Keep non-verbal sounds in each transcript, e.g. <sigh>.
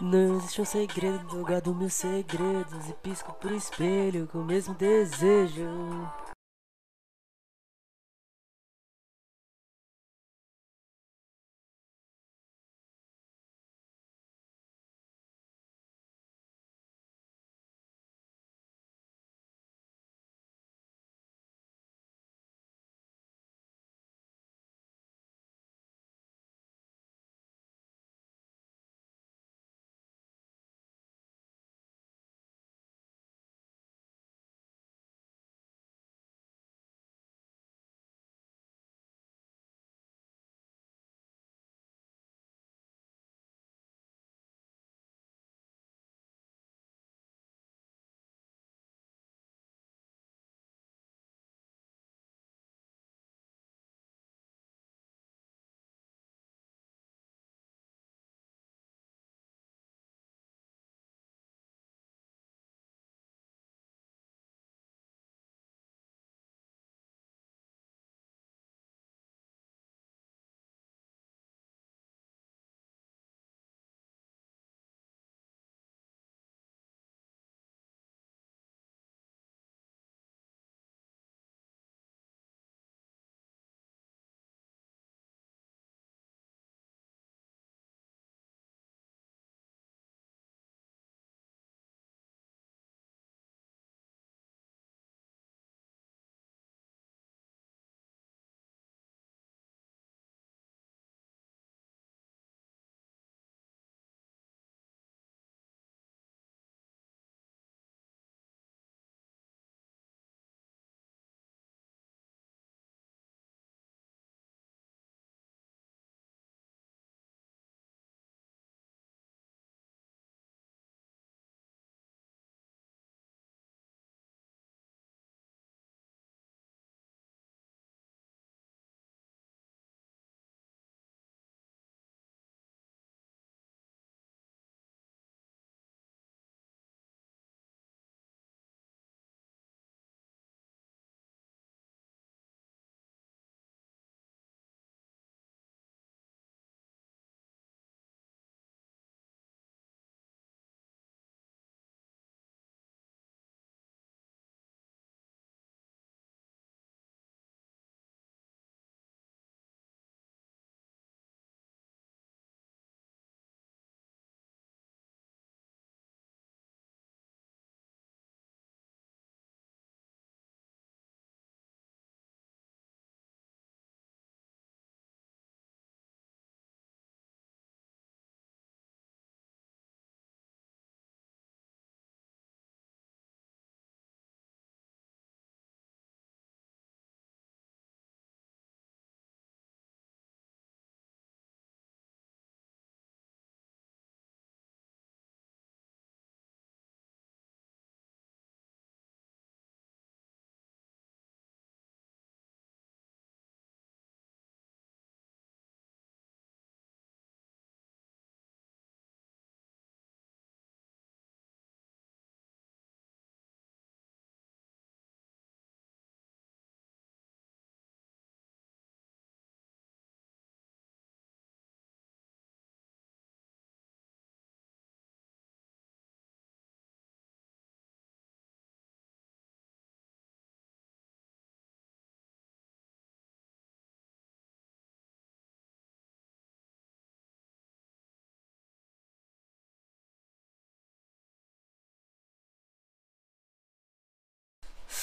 Não existe um segredo, eu guardo meus segredos e pisco pro espelho com o mesmo desejo.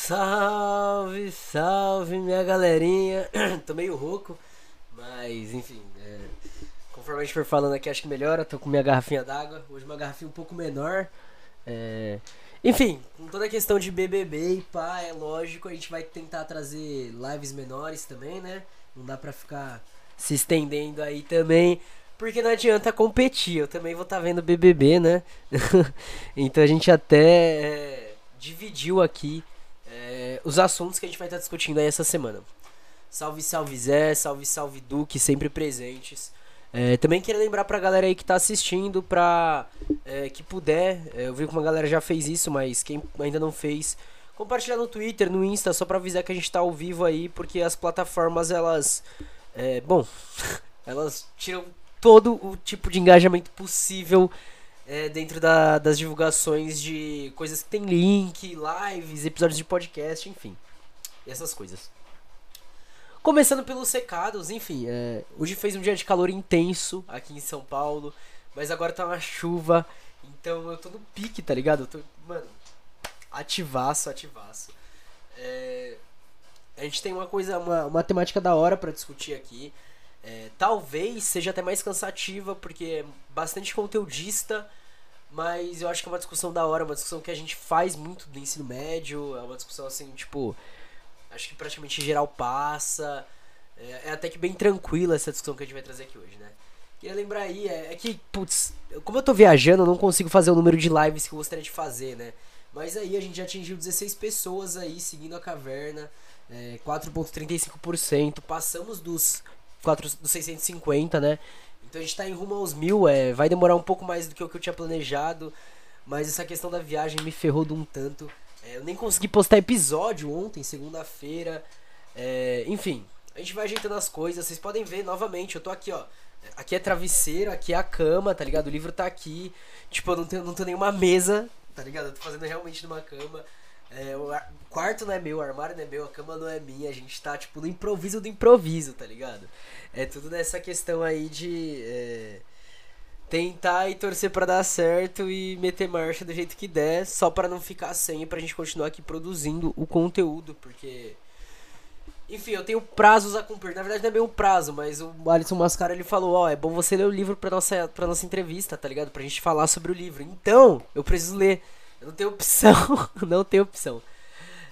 Salve, salve minha galerinha. <clears throat> tô meio rouco, mas enfim, é, conforme a gente for falando aqui, acho que melhora. Tô com minha garrafinha d'água, hoje uma garrafinha um pouco menor. É, enfim, com toda a questão de BBB e pá, é lógico, a gente vai tentar trazer lives menores também, né? Não dá pra ficar se estendendo aí também. Porque não adianta competir, eu também vou estar tá vendo BBB, né? <laughs> então a gente até é, dividiu aqui os assuntos que a gente vai estar discutindo aí essa semana. Salve, salve Zé, salve, salve Duque, sempre presentes. É, também queria lembrar pra galera aí que tá assistindo, pra é, que puder, é, eu vi que uma galera já fez isso, mas quem ainda não fez, compartilhar no Twitter, no Insta, só pra avisar que a gente tá ao vivo aí, porque as plataformas, elas, é, bom, <laughs> elas tiram todo o tipo de engajamento possível é, dentro da, das divulgações de coisas que tem link, lives, episódios de podcast, enfim. Essas coisas. Começando pelos secados, enfim. É, hoje fez um dia de calor intenso aqui em São Paulo, mas agora tá uma chuva, então eu tô no pique, tá ligado? Eu tô, mano, ativaço, ativaço. É, a gente tem uma coisa, uma, uma temática da hora para discutir aqui. É, talvez seja até mais cansativa, porque é bastante conteudista, mas eu acho que é uma discussão da hora, uma discussão que a gente faz muito do ensino médio, é uma discussão assim, tipo, acho que praticamente geral passa. É, é, até que bem tranquila essa discussão que a gente vai trazer aqui hoje, né? Queria lembrar aí, é, é que, putz, como eu tô viajando, eu não consigo fazer o número de lives que eu gostaria de fazer, né? Mas aí a gente já atingiu 16 pessoas aí seguindo a caverna é, 4,35%. Passamos dos, 4, dos 650, né? Então a gente tá em rumo aos mil. É, vai demorar um pouco mais do que o que eu tinha planejado. Mas essa questão da viagem me ferrou de um tanto. É, eu nem consegui postar episódio ontem, segunda-feira. É, enfim, a gente vai ajeitando as coisas. Vocês podem ver novamente, eu tô aqui, ó. Aqui é travesseiro, aqui é a cama, tá ligado? O livro tá aqui. Tipo, eu não tenho, não tenho nenhuma mesa, tá ligado? Eu tô fazendo realmente numa cama. É, quarto não é meu, o armário não é meu, a cama não é minha, a gente tá, tipo, no improviso do improviso, tá ligado? É tudo nessa questão aí de é, tentar e torcer para dar certo e meter marcha do jeito que der, só para não ficar sem e pra gente continuar aqui produzindo o conteúdo, porque. Enfim, eu tenho prazos a cumprir. Na verdade, não é bem um prazo, mas o Alisson Mascara ele falou: Ó, oh, é bom você ler o livro pra nossa, pra nossa entrevista, tá ligado? Pra gente falar sobre o livro. Então, eu preciso ler. Eu não tenho opção. <laughs> não tenho opção.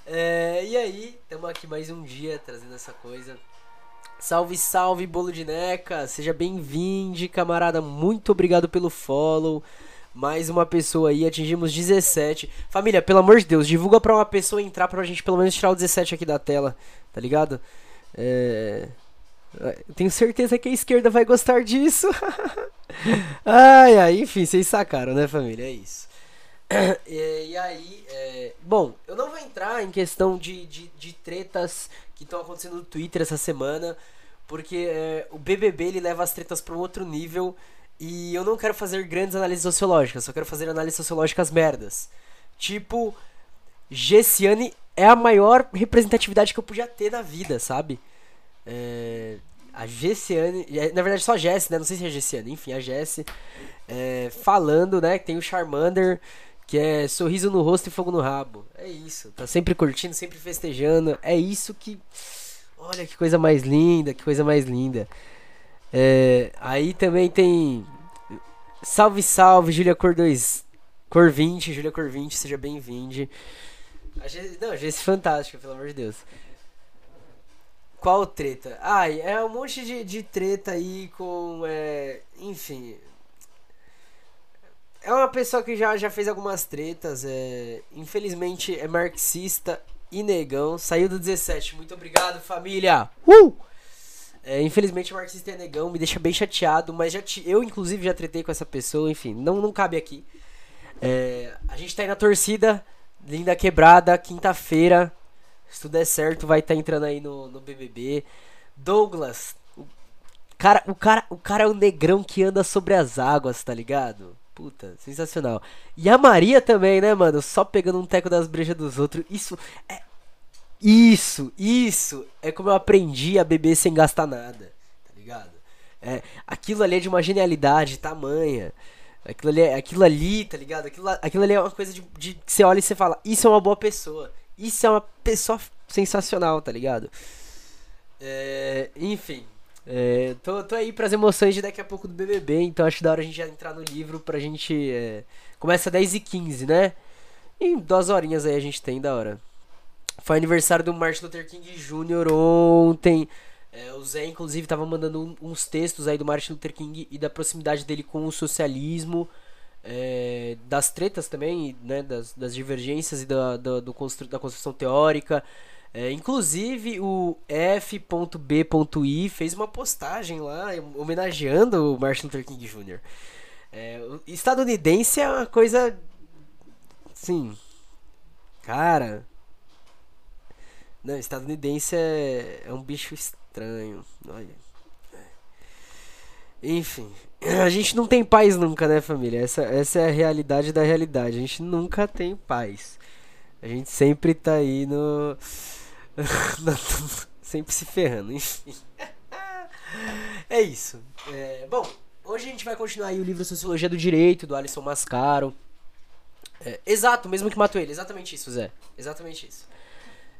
É, e aí, estamos aqui mais um dia trazendo essa coisa. Salve, salve, bolo de neca! Seja bem-vindo, camarada. Muito obrigado pelo follow. Mais uma pessoa aí, atingimos 17. Família, pelo amor de Deus, divulga pra uma pessoa entrar pra gente pelo menos tirar o 17 aqui da tela, tá ligado? É. Tenho certeza que a esquerda vai gostar disso. <laughs> ai, ai, enfim, vocês sacaram, né, família? É isso. <coughs> e, e, aí, é, bom, eu não vou entrar em questão de, de, de tretas que estão acontecendo no Twitter essa semana, porque é, o BBB ele leva as tretas para um outro nível e eu não quero fazer grandes análises sociológicas, só quero fazer análises sociológicas merdas. Tipo, Gessiane é a maior representatividade que eu podia ter na vida, sabe? É, a Gessiane, é, na verdade só a Jessie, né? Não sei se é a Gessiane, enfim, a Jessie é, falando, né? Que tem o Charmander que é sorriso no rosto e fogo no rabo. É isso. Tá sempre curtindo, sempre festejando. É isso que. Olha que coisa mais linda, que coisa mais linda. É, aí também tem. Salve, salve, Júlia Cor 2. Cor 20, Júlia Cor 20, seja bem-vinde. Não, achei isso fantástico, pelo amor de Deus. Qual treta? Ai, é um monte de, de treta aí com. É, enfim, é uma pessoa que já, já fez algumas tretas. É, infelizmente é marxista e negão. Saiu do 17. Muito obrigado, família. Uh! É, infelizmente é marxista e negão. Me deixa bem chateado. Mas já te, eu, inclusive, já tretei com essa pessoa. Enfim, não, não cabe aqui. É, a gente tá aí na torcida. Linda quebrada. Quinta-feira. Se tudo der certo, vai estar tá entrando aí no, no BBB. Douglas. O cara, o, cara, o cara é o negrão que anda sobre as águas, tá ligado? Puta, sensacional. E a Maria também, né, mano? Só pegando um teco das brejas dos outros. Isso é. Isso, isso é como eu aprendi a beber sem gastar nada, tá ligado? É, aquilo ali é de uma genialidade tamanha. Aquilo ali, é, aquilo ali tá ligado? Aquilo, aquilo ali é uma coisa de, de que você olha e você fala: Isso é uma boa pessoa. Isso é uma pessoa sensacional, tá ligado? É, enfim, é, tô, tô aí pras emoções de daqui a pouco do BBB, então acho da hora a gente já entrar no livro pra gente. É, começa 10 e 15 né? Em duas horinhas aí a gente tem, da hora. Foi aniversário do Martin Luther King Jr. ontem. É, o Zé, inclusive, tava mandando uns textos aí do Martin Luther King e da proximidade dele com o socialismo. É, das tretas também, né? Das, das divergências e da, da, do constru, da construção teórica. É, inclusive o F.B.I fez uma postagem lá homenageando o Martin Luther King Jr. É, estadunidense é uma coisa. Sim. Cara. Não, estadunidense é, é um bicho estranho. Olha. Enfim, a gente não tem paz nunca, né, família? Essa, essa é a realidade da realidade. A gente nunca tem paz. A gente sempre tá aí no. <laughs> sempre se ferrando, enfim. é isso. É, bom, hoje a gente vai continuar aí o livro Sociologia do Direito, do Alisson Mascaro. É, exato, mesmo que matou ele. Exatamente isso, Zé. Exatamente isso.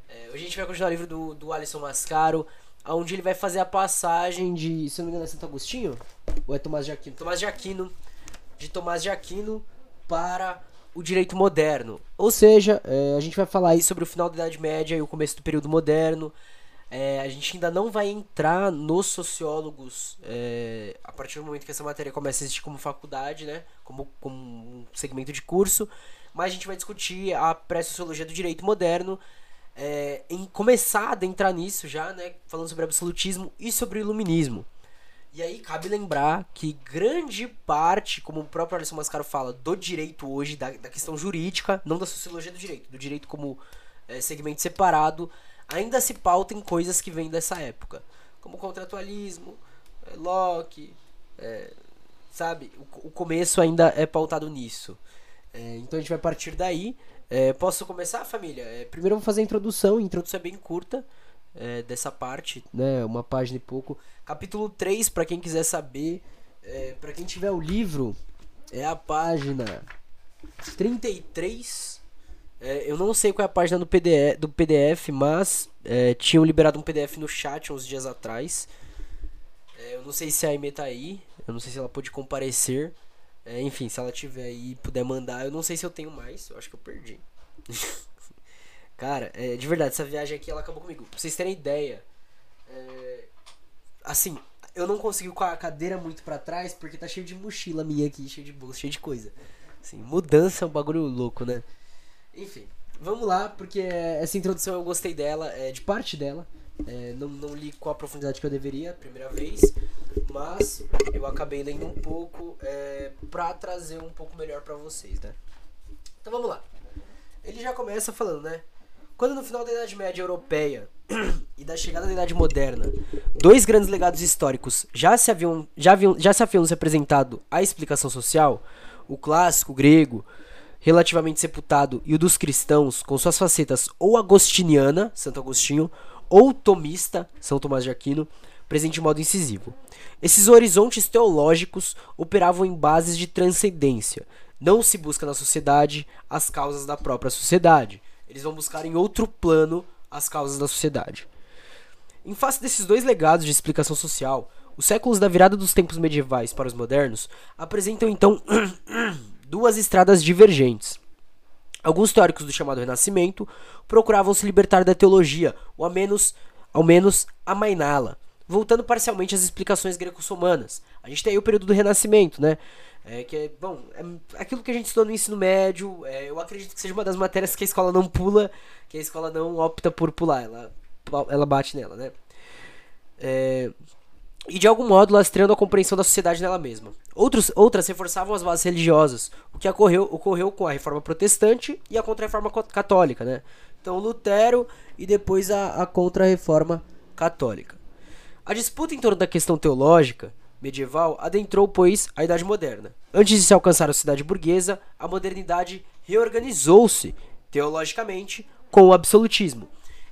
É, hoje a gente vai continuar o livro do, do Alisson Mascaro, onde ele vai fazer a passagem de, se não me engano, é Santo Agostinho? Ou é Tomás de Aquino? Tomás de Aquino, de Tomás de Aquino para o direito moderno. Ou seja, é, a gente vai falar aí sobre o final da Idade Média e o começo do período moderno. É, a gente ainda não vai entrar nos sociólogos é, a partir do momento que essa matéria começa a existir como faculdade, né? Como, como um segmento de curso. Mas a gente vai discutir a pré-sociologia do direito moderno é, em começar a adentrar nisso já, né, falando sobre absolutismo e sobre iluminismo. E aí cabe lembrar que grande parte, como o próprio Alisson Mascaro fala, do direito hoje, da, da questão jurídica, não da sociologia do direito, do direito como é, segmento separado, ainda se pauta em coisas que vêm dessa época, como contratualismo, é, Locke, é, sabe? O, o, começo ainda é pautado nisso. É, então a gente vai partir daí. É, posso começar, família? É, primeiro eu vou fazer a introdução. A introdução é bem curta é, dessa parte, né? Uma página e pouco. Capítulo 3, para quem quiser saber. É, para quem tiver o livro, é a página 33. É, eu não sei qual é a página do PDF, do PDF mas é, tinham liberado um PDF no chat uns dias atrás. É, eu não sei se a Aime tá aí. Eu não sei se ela pode comparecer. É, enfim, se ela tiver aí e puder mandar, eu não sei se eu tenho mais, eu acho que eu perdi. <laughs> Cara, é, de verdade, essa viagem aqui ela acabou comigo. Pra vocês terem ideia, é, assim, eu não consegui com a cadeira muito para trás porque tá cheio de mochila minha aqui, cheio de bolsa, cheio de coisa. Assim, mudança é um bagulho louco, né? Enfim, vamos lá, porque essa introdução eu gostei dela, é, de parte dela. É, não, não li com a profundidade que eu deveria, primeira vez, mas eu acabei lendo um pouco é, pra trazer um pouco melhor para vocês, né? Então vamos lá. Ele já começa falando, né? Quando no final da Idade Média Europeia <clears throat> e da chegada da Idade Moderna, dois grandes legados históricos já se haviam, já haviam, já se haviam se apresentado à explicação social, o clássico grego, relativamente sepultado, e o dos cristãos, com suas facetas ou agostiniana, Santo Agostinho, ou tomista, São Tomás de Aquino, presente de modo incisivo. Esses horizontes teológicos operavam em bases de transcendência. Não se busca na sociedade as causas da própria sociedade. Eles vão buscar em outro plano as causas da sociedade. Em face desses dois legados de explicação social, os séculos da virada dos tempos medievais para os modernos apresentam então <clears throat> duas estradas divergentes. Alguns teóricos do chamado Renascimento procuravam se libertar da teologia, ou ao menos, ao menos amainá-la, voltando parcialmente às explicações greco-romanas. A gente tem aí o período do Renascimento, né? É, que é, bom, é aquilo que a gente estudou no ensino médio, é, eu acredito que seja uma das matérias que a escola não pula, que a escola não opta por pular, ela, ela bate nela, né? É, e de algum modo lastreando a compreensão da sociedade nela mesma. Outros, outras reforçavam as bases religiosas, o que ocorreu, ocorreu com a reforma protestante e a contra-reforma católica, né? Então Lutero e depois a, a contra-reforma católica. A disputa em torno da questão teológica medieval adentrou, pois, a Idade Moderna. Antes de se alcançar a sociedade burguesa, a modernidade reorganizou-se teologicamente com o absolutismo.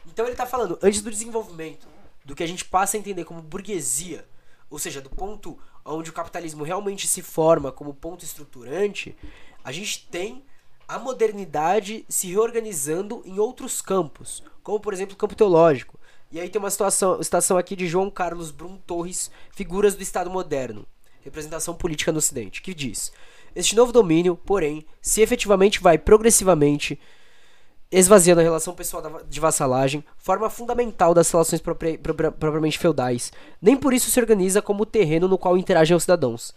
Então ele está falando, antes do desenvolvimento do que a gente passa a entender como burguesia, ou seja, do ponto onde o capitalismo realmente se forma como ponto estruturante, a gente tem a modernidade se reorganizando em outros campos, como por exemplo o campo teológico. E aí tem uma situação, citação aqui de João Carlos Brum Torres, Figuras do Estado Moderno, representação política no Ocidente, que diz: Este novo domínio, porém, se efetivamente vai progressivamente esvaziando a relação pessoal de vassalagem, forma fundamental das relações propriamente feudais. Nem por isso se organiza como o terreno no qual interagem os cidadãos.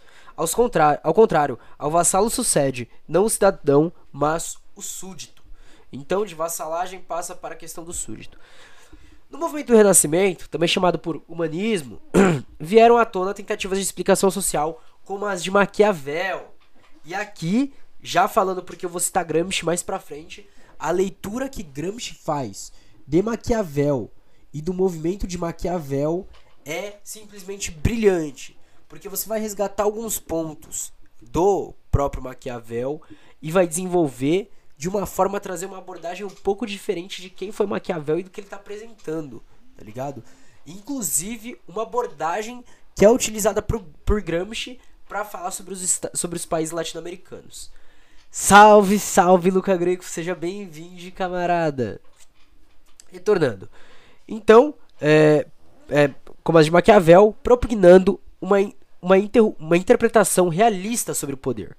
Contra ao contrário, ao vassalo sucede não o cidadão, mas o súdito. Então, de vassalagem passa para a questão do súdito. No movimento do Renascimento, também chamado por humanismo, <clears throat> vieram à tona tentativas de explicação social como as de Maquiavel. E aqui, já falando porque eu vou citar Gramsci mais pra frente, a leitura que Gramsci faz de Maquiavel e do movimento de Maquiavel é simplesmente brilhante. Porque você vai resgatar alguns pontos do próprio Maquiavel e vai desenvolver de uma forma trazer uma abordagem um pouco diferente de quem foi Maquiavel e do que ele está apresentando, tá ligado? Inclusive uma abordagem que é utilizada por, por Gramsci para falar sobre os, sobre os países latino-americanos. Salve, salve, Luca Greco, seja bem-vindo, camarada. Retornando. Então, é, é, como as de Maquiavel, propugnando uma, uma, inter, uma interpretação realista sobre o poder,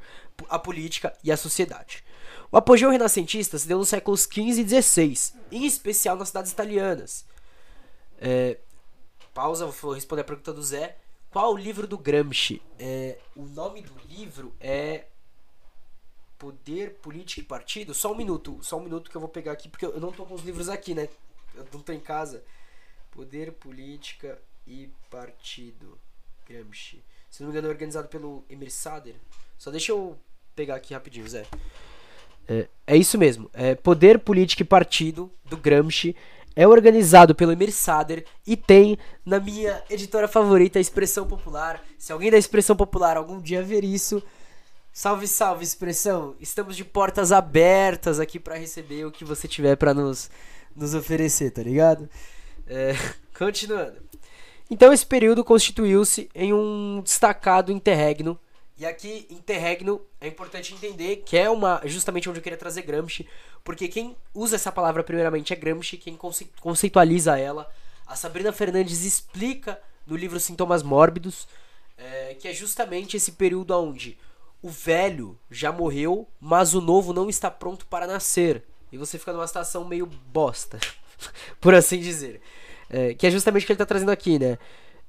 a política e a sociedade. O apogeu renascentista se deu nos séculos XV e XVI, em especial nas cidades italianas. É, pausa, vou responder a pergunta do Zé. Qual o livro do Gramsci? É, o nome do livro é Poder, Política e Partido? Só um minuto, só um minuto que eu vou pegar aqui, porque eu não tô com os livros aqui, né? Eu não tô em casa. Poder, Política e Partido. Gramsci. Se não me engano, é organizado pelo Emir Sader. Só deixa eu pegar aqui rapidinho, Zé. É, é isso mesmo. É Poder, Política e Partido, do Gramsci. É organizado pelo Emir Sader e tem na minha editora favorita a Expressão Popular. Se alguém da Expressão Popular algum dia ver isso, salve, salve, Expressão. Estamos de portas abertas aqui para receber o que você tiver para nos, nos oferecer, tá ligado? É, <laughs> continuando. Então esse período constituiu-se em um destacado interregno. E aqui, interregno, é importante entender que é uma justamente onde eu queria trazer Gramsci, porque quem usa essa palavra primeiramente é Gramsci, quem conceitualiza ela. A Sabrina Fernandes explica no livro Sintomas Mórbidos, é, que é justamente esse período onde o velho já morreu, mas o novo não está pronto para nascer. E você fica numa situação meio bosta, <laughs> por assim dizer. É, que é justamente o que ele está trazendo aqui, né?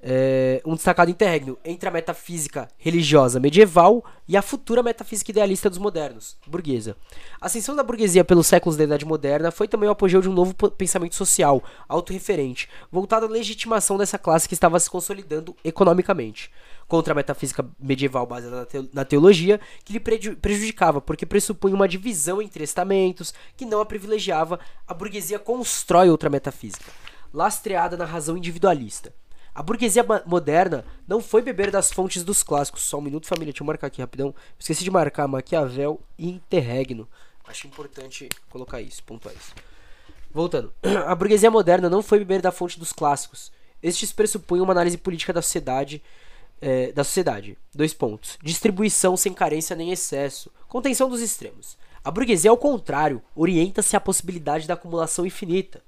É, um destacado interregno entre a metafísica religiosa medieval e a futura metafísica idealista dos modernos, burguesa. A ascensão da burguesia pelos séculos da Idade Moderna foi também o apogeu de um novo pensamento social, autorreferente, voltado à legitimação dessa classe que estava se consolidando economicamente. Contra a metafísica medieval baseada na teologia, que lhe prejudicava, porque pressupunha uma divisão entre estamentos que não a privilegiava, a burguesia constrói outra metafísica lastreada na razão individualista. A burguesia moderna não foi beber das fontes dos clássicos. Só um minuto, família, deixa eu marcar aqui rapidão. Esqueci de marcar Maquiavel e Interregno. Acho importante colocar isso, pontuar isso. Voltando. <clears throat> A burguesia moderna não foi beber da fonte dos clássicos. Estes pressupunham uma análise política da sociedade. É, da sociedade. Dois pontos. Distribuição sem carência nem excesso. Contenção dos extremos. A burguesia, ao contrário, orienta-se à possibilidade da acumulação infinita.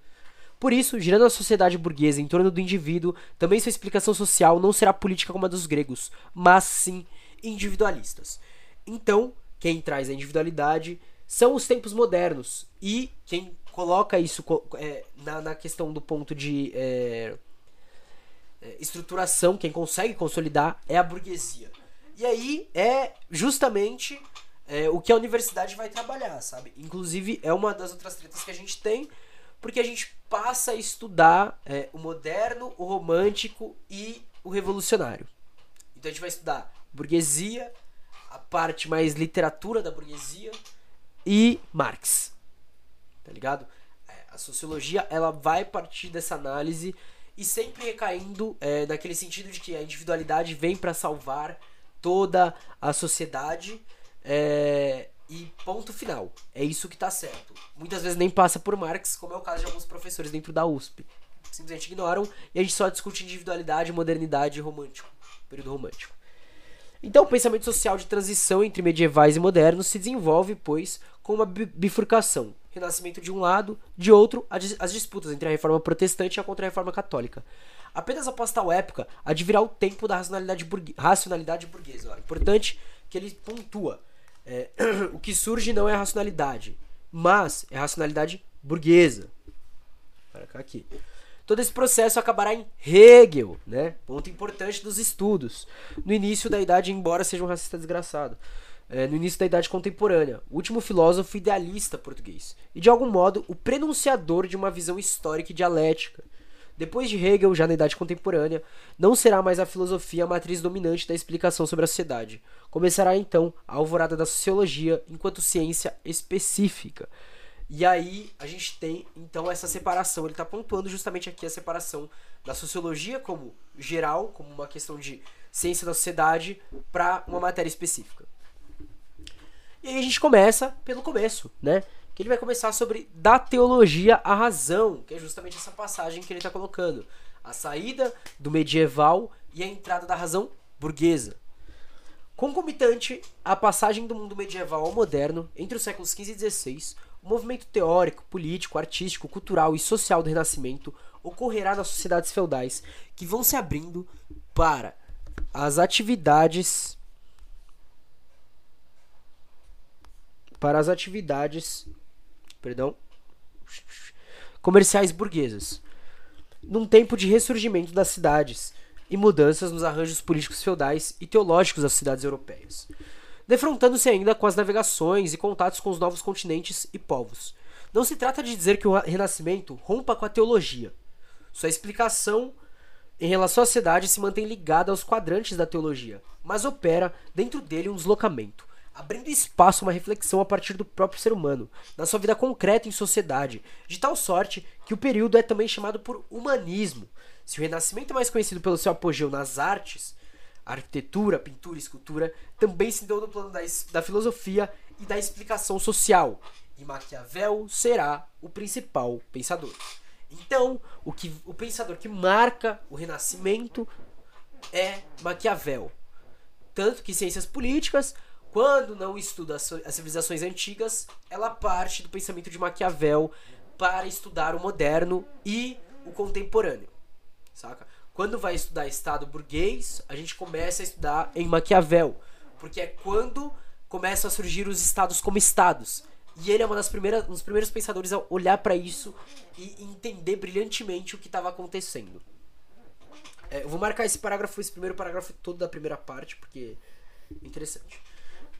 Por isso, girando a sociedade burguesa em torno do indivíduo, também sua explicação social não será política como a dos gregos, mas sim individualistas. Então, quem traz a individualidade são os tempos modernos. E quem coloca isso é, na, na, questão do ponto de é, é, estruturação, quem consegue consolidar é a burguesia. E aí é justamente é, o que a universidade vai trabalhar, sabe? Inclusive, é uma das outras tretas que a gente tem porque a gente passa a estudar é, o moderno, o romântico e o revolucionário. Então a gente vai estudar burguesia, a parte mais literatura da burguesia e Marx. Tá ligado? É, a sociologia ela vai partir dessa análise e sempre recaindo é, naquele sentido de que a individualidade vem para salvar toda a sociedade é, e ponto final. É isso que tá certo. Muitas vezes nem passa por Marx, como é o caso de alguns professores dentro da USP. Simplesmente ignoram e a gente só discute individualidade, modernidade e romântico. Período romântico. Então, o pensamento social de transição entre medievais e modernos se desenvolve, pois, com uma bifurcação. Renascimento de um lado, de outro, as disputas entre a reforma protestante e a contra-reforma católica. Apenas após tal época, advirá o tempo da racionalidade, burgue racionalidade burguesa. Importante que ele pontua é, <clears throat> o que surge não é a racionalidade, mas é a racionalidade burguesa. Para cá aqui. Todo esse processo acabará em Hegel, né? Ponto importante dos estudos. No início da idade, embora seja um racista desgraçado. É, no início da idade contemporânea, o último filósofo idealista português. E de algum modo, o prenunciador de uma visão histórica e dialética depois de Hegel, já na Idade Contemporânea, não será mais a filosofia a matriz dominante da explicação sobre a sociedade. Começará então a alvorada da sociologia enquanto ciência específica. E aí a gente tem então essa separação. Ele está pontuando justamente aqui a separação da sociologia como geral, como uma questão de ciência da sociedade para uma matéria específica. E aí a gente começa pelo começo, né? Que ele vai começar sobre da teologia à razão, que é justamente essa passagem que ele está colocando. A saída do medieval e a entrada da razão burguesa. Concomitante à passagem do mundo medieval ao moderno, entre os séculos XV e XVI, o movimento teórico, político, artístico, cultural e social do Renascimento ocorrerá nas sociedades feudais, que vão se abrindo para as atividades para as atividades, perdão, comerciais burguesas. Num tempo de ressurgimento das cidades e mudanças nos arranjos políticos feudais e teológicos das cidades europeias, defrontando-se ainda com as navegações e contatos com os novos continentes e povos. Não se trata de dizer que o Renascimento rompa com a teologia. Sua explicação em relação à cidade se mantém ligada aos quadrantes da teologia, mas opera dentro dele um deslocamento, abrindo espaço a uma reflexão a partir do próprio ser humano, na sua vida concreta em sociedade, de tal sorte que o período é também chamado por humanismo. Se o Renascimento é mais conhecido pelo seu apogeu nas artes, arquitetura, pintura escultura, também se deu no plano da, da filosofia e da explicação social, e Maquiavel será o principal pensador. Então, o, que, o pensador que marca o Renascimento é Maquiavel. Tanto que ciências políticas quando não estuda as civilizações antigas, ela parte do pensamento de Maquiavel para estudar o moderno e o contemporâneo. Saca? Quando vai estudar Estado burguês, a gente começa a estudar em Maquiavel, porque é quando começam a surgir os estados como estados. E ele é uma das primeiras, um dos primeiros pensadores a olhar para isso e entender brilhantemente o que estava acontecendo. É, eu vou marcar esse parágrafo, esse primeiro parágrafo todo da primeira parte, porque é interessante.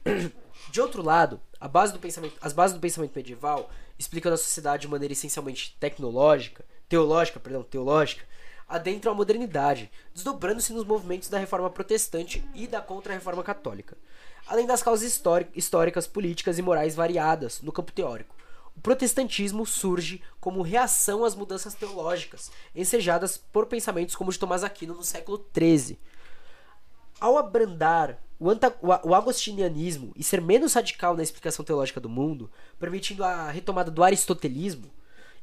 <coughs> De outro lado, base do pensamento, as bases do pensamento medieval explicam a sociedade de maneira essencialmente tecnológica, teológica, perdão, teológica, adentram a modernidade, desdobrando-se nos movimentos da reforma protestante e da contra-reforma católica, além das causas históricas, políticas e morais variadas no campo teórico. O protestantismo surge como reação às mudanças teológicas, ensejadas por pensamentos como de Tomás Aquino no século XIII. Ao abrandar o, o, agostinianismo e ser menos radical na explicação teológica do mundo, permitindo a retomada do aristotelismo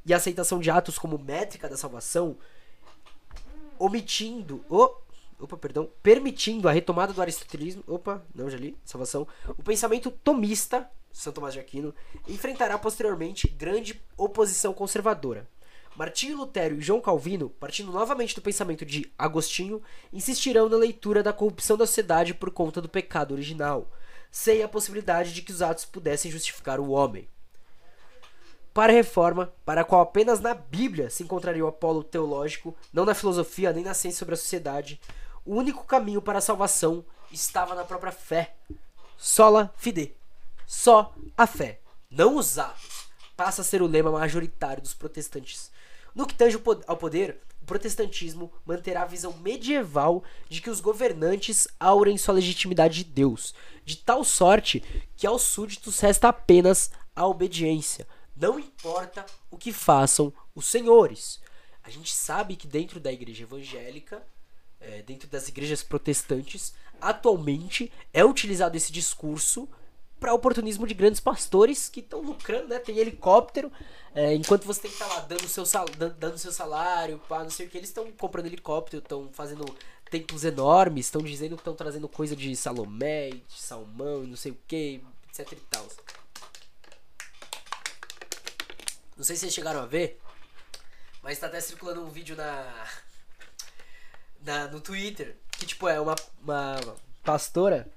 e a aceitação de atos como métrica da salvação, omitindo. Oh, opa, perdão. Permitindo a retomada do aristotelismo. Opa, não, já li. Salvação. O pensamento tomista, São Tomás de Aquino, enfrentará posteriormente grande oposição conservadora. Martinho Lutero e João Calvino, partindo novamente do pensamento de Agostinho, insistirão na leitura da corrupção da sociedade por conta do pecado original, sem a possibilidade de que os atos pudessem justificar o homem. Para a reforma, para a qual apenas na Bíblia se encontraria o apolo teológico, não na filosofia nem na ciência sobre a sociedade, o único caminho para a salvação estava na própria fé. Sola fide. Só a fé, não os atos, passa a ser o lema majoritário dos protestantes no que tange ao poder, o protestantismo manterá a visão medieval de que os governantes aurem sua legitimidade de Deus, de tal sorte que aos súditos resta apenas a obediência, não importa o que façam os senhores. A gente sabe que dentro da igreja evangélica, é, dentro das igrejas protestantes, atualmente é utilizado esse discurso para oportunismo de grandes pastores que estão lucrando, né? Tem helicóptero, é, enquanto você tem que estar tá lá dando seu, sal, dando, seu salário, pá, não sei o que, eles estão comprando helicóptero, estão fazendo templos enormes, estão dizendo que estão trazendo coisa de Salomé, de Salmão não sei o que, etc e tal. Não sei se vocês chegaram a ver, mas tá até circulando um vídeo na, na no Twitter, que tipo é uma, uma pastora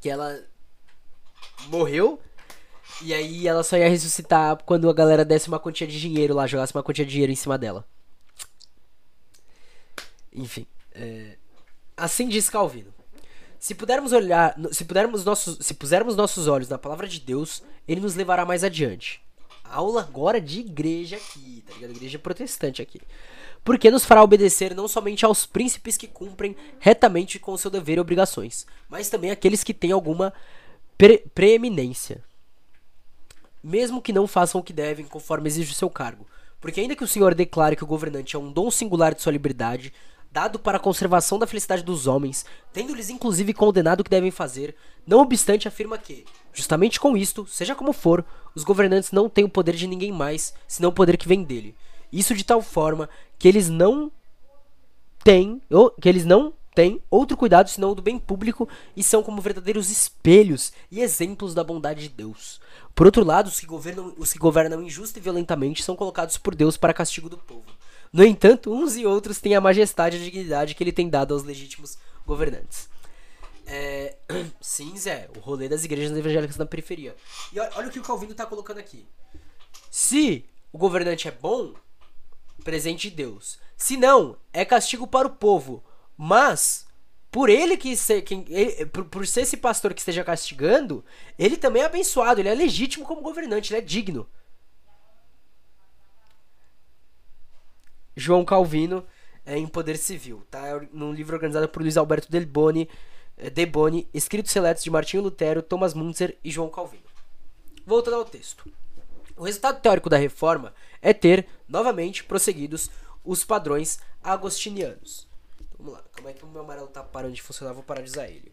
que ela morreu. E aí ela só ia ressuscitar quando a galera desse uma quantia de dinheiro lá, jogasse uma quantia de dinheiro em cima dela. Enfim. É... Assim diz Calvino. Se pudermos olhar, se pudermos nossos, se pusermos nossos olhos na palavra de Deus, ele nos levará mais adiante. Aula agora de igreja aqui, tá ligado? Igreja protestante aqui. Porque nos fará obedecer não somente aos príncipes que cumprem retamente com o seu dever e obrigações, mas também aqueles que têm alguma pre preeminência. Mesmo que não façam o que devem, conforme exige o seu cargo. Porque ainda que o senhor declare que o governante é um dom singular de sua liberdade, dado para a conservação da felicidade dos homens, tendo-lhes inclusive condenado o que devem fazer, não obstante afirma que, justamente com isto, seja como for, os governantes não têm o poder de ninguém mais, senão o poder que vem dele. Isso de tal forma que eles não têm, ou, que eles não têm outro cuidado senão o do bem público e são como verdadeiros espelhos e exemplos da bondade de Deus. Por outro lado, os que governam, os que governam injusta e violentamente são colocados por Deus para castigo do povo. No entanto, uns e outros têm a majestade e a dignidade que ele tem dado aos legítimos governantes. É, <clears throat> sim, Zé, o rolê das igrejas evangélicas na periferia. E olha o que o Calvino está colocando aqui. Se o governante é bom, presente de Deus. Se não, é castigo para o povo. Mas, por ele que ser, quem, ele, por, por ser esse pastor que esteja castigando, ele também é abençoado, ele é legítimo como governante, ele é digno. João Calvino é, em Poder Civil, tá? É num livro organizado por Luiz Alberto Del Boni, é, De Boni, escritos seletos de Martinho Lutero, Thomas Munzer e João Calvino. Voltando ao texto. O resultado teórico da reforma é ter, novamente, prosseguidos os padrões agostinianos. Vamos lá, como é que o meu amarelo tá parando de funcionar? Vou parar de usar ele.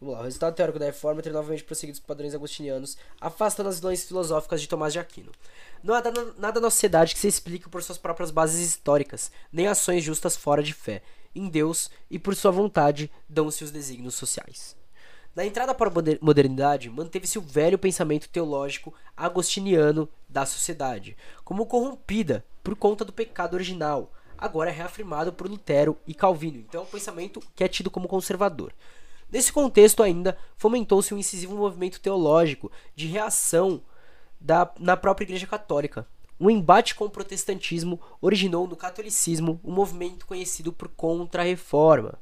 Vamos lá, o resultado teórico da reforma é ter novamente prosseguido os padrões agostinianos, afastando as vilões filosóficas de Tomás de Aquino. Não há nada na sociedade que se explique por suas próprias bases históricas, nem ações justas fora de fé. Em Deus e por sua vontade dão-se os desígnios sociais. Na entrada para a modernidade, manteve-se o velho pensamento teológico agostiniano da sociedade, como corrompida por conta do pecado original, agora é reafirmado por Lutero e Calvino. Então é um pensamento que é tido como conservador. Nesse contexto ainda, fomentou-se um incisivo movimento teológico de reação da, na própria Igreja Católica. Um embate com o protestantismo originou no catolicismo um movimento conhecido por Contra-Reforma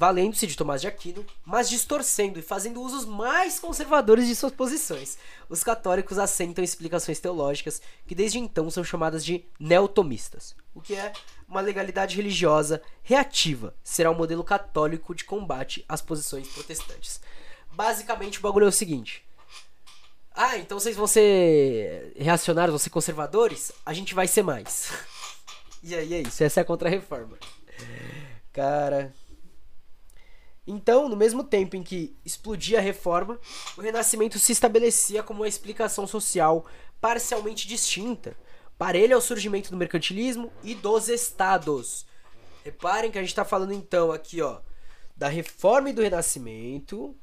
valendo-se de Tomás de Aquino, mas distorcendo e fazendo usos mais conservadores de suas posições. Os católicos assentam explicações teológicas que desde então são chamadas de neotomistas, o que é uma legalidade religiosa reativa, será o um modelo católico de combate às posições protestantes. Basicamente o bagulho é o seguinte: ah, então vocês vão ser reacionários, vão ser conservadores? A gente vai ser mais. <laughs> e aí é isso, essa é a contra-reforma. Cara, então, no mesmo tempo em que explodia a reforma, o Renascimento se estabelecia como uma explicação social parcialmente distinta, parelha ao surgimento do mercantilismo e dos estados. Reparem que a gente está falando então aqui, ó, da reforma e do Renascimento,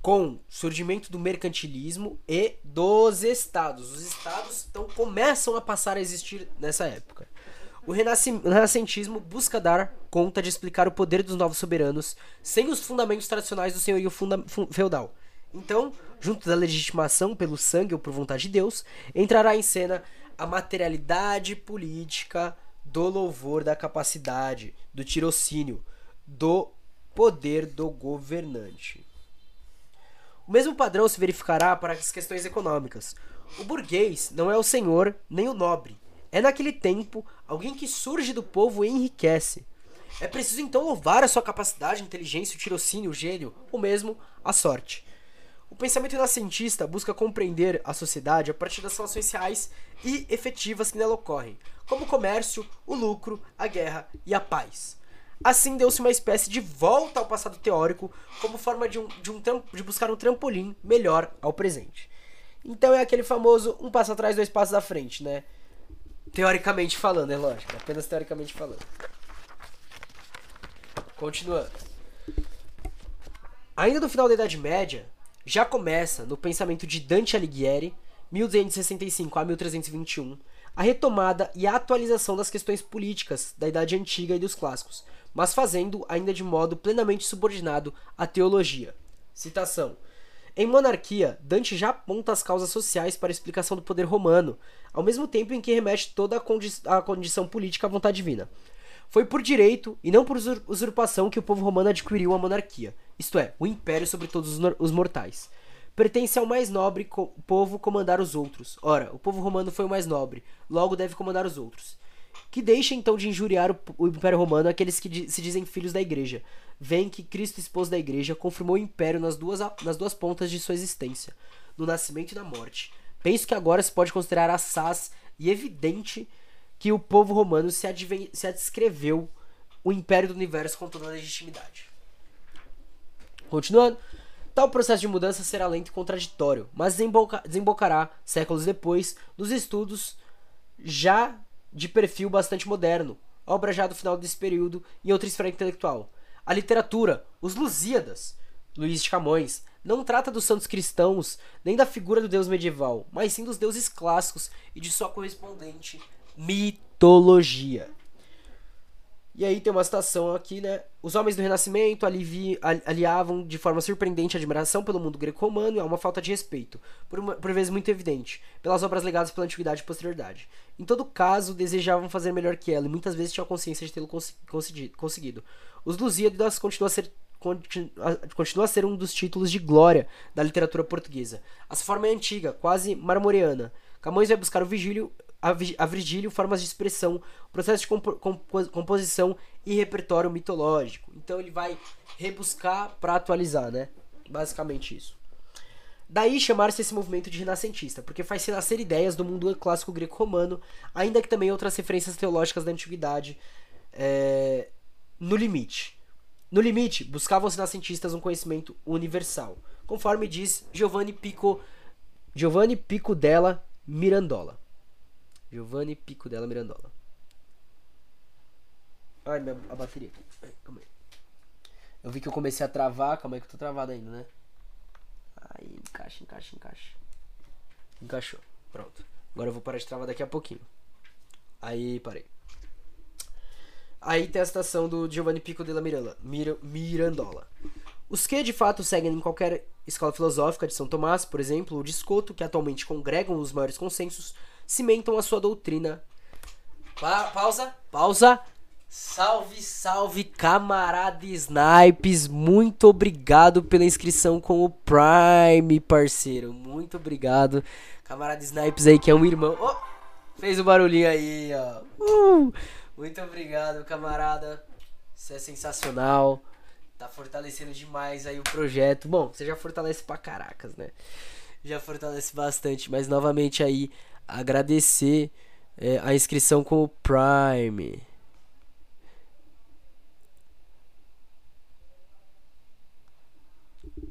com surgimento do mercantilismo e dos estados. Os estados então começam a passar a existir nessa época. O renascentismo busca dar conta de explicar o poder dos novos soberanos sem os fundamentos tradicionais do senhorio feudal. Então, junto da legitimação pelo sangue ou por vontade de Deus, entrará em cena a materialidade política do louvor da capacidade, do tirocínio, do poder do governante. O mesmo padrão se verificará para as questões econômicas. O burguês não é o senhor nem o nobre, é naquele tempo alguém que surge do povo enriquece. É preciso então louvar a sua capacidade, inteligência, o tirocínio, o gênio, ou mesmo a sorte. O pensamento renascentista busca compreender a sociedade a partir das relações reais e efetivas que nela ocorrem, como o comércio, o lucro, a guerra e a paz. Assim deu-se uma espécie de volta ao passado teórico como forma de, um, de, um, de buscar um trampolim melhor ao presente. Então é aquele famoso um passo atrás, dois passos à frente, né? Teoricamente falando, é lógico. Apenas teoricamente falando. Continuando. Ainda no final da Idade Média, já começa, no pensamento de Dante Alighieri, 1265 a 1321, a retomada e a atualização das questões políticas da Idade Antiga e dos clássicos, mas fazendo ainda de modo plenamente subordinado à teologia. Citação. Em Monarquia, Dante já aponta as causas sociais para a explicação do poder romano, ao mesmo tempo em que remete toda a, condi a condição política à vontade divina. Foi por direito e não por usurpação que o povo romano adquiriu a monarquia, isto é, o império sobre todos os, os mortais. Pertence ao mais nobre co povo comandar os outros. Ora, o povo romano foi o mais nobre, logo deve comandar os outros. Que deixa então de injuriar o, o Império Romano aqueles que di se dizem filhos da Igreja. Vem que Cristo, esposo da Igreja, confirmou o Império nas duas, nas duas pontas de sua existência, no nascimento e na morte. Penso que agora se pode considerar assaz e evidente que o povo romano se, se adscreveu o império do universo com toda a legitimidade. Continuando, tal processo de mudança será lento e contraditório, mas desemboca desembocará, séculos depois, nos estudos já de perfil bastante moderno, obra já do final desse período em outra esfera intelectual. A literatura, os Lusíadas, Luís de Camões, não trata dos santos cristãos nem da figura do deus medieval, mas sim dos deuses clássicos e de sua correspondente mitologia. E aí tem uma citação aqui, né? Os homens do Renascimento alivi, aliavam de forma surpreendente a admiração pelo mundo greco-romano e a uma falta de respeito, por, uma, por vezes muito evidente, pelas obras legadas pela antiguidade e posterioridade. Em todo caso, desejavam fazer melhor que ela e muitas vezes tinham consciência de tê-lo conseguido. Os Lusíadas continuam a ser continua a ser um dos títulos de glória da literatura portuguesa. A sua forma é antiga, quase marmoreana. Camões vai buscar o Vigílio, a, Virgílio formas de expressão, processo de compo, compo, composição e repertório mitológico. Então ele vai rebuscar para atualizar, né? Basicamente isso. Daí chamar-se esse movimento de renascentista, porque faz renascer ideias do mundo clássico greco-romano, ainda que também outras referências teológicas da antiguidade é, no limite. No limite, buscavam os renascentistas um conhecimento universal, conforme diz Giovanni Pico, Giovanni Pico della Mirandola. Giovanni Pico della Mirandola. Ai, minha, a bateria aqui. calma aí. Eu vi que eu comecei a travar, calma aí que eu tô travado ainda, né? Aí, encaixa, encaixa, encaixa. Encaixou. Pronto. Agora eu vou parar de travar daqui a pouquinho. Aí, parei. Aí tem a citação do Giovanni Pico della Miranda, Mir Mirandola. Os que de fato seguem em qualquer escola filosófica de São Tomás, por exemplo, o de Escoto, que atualmente congregam os maiores consensos, cimentam a sua doutrina. Pa pausa, pausa. Salve, salve, camarada Snipes. Muito obrigado pela inscrição com o Prime, parceiro. Muito obrigado. Camarada Snipes aí, que é um irmão. Oh, fez o um barulhinho aí, ó. Uh. Muito obrigado, camarada. Você é sensacional. Tá fortalecendo demais aí o projeto. Bom, você já fortalece pra caracas, né? Já fortalece bastante. Mas novamente aí, agradecer é, a inscrição com o Prime.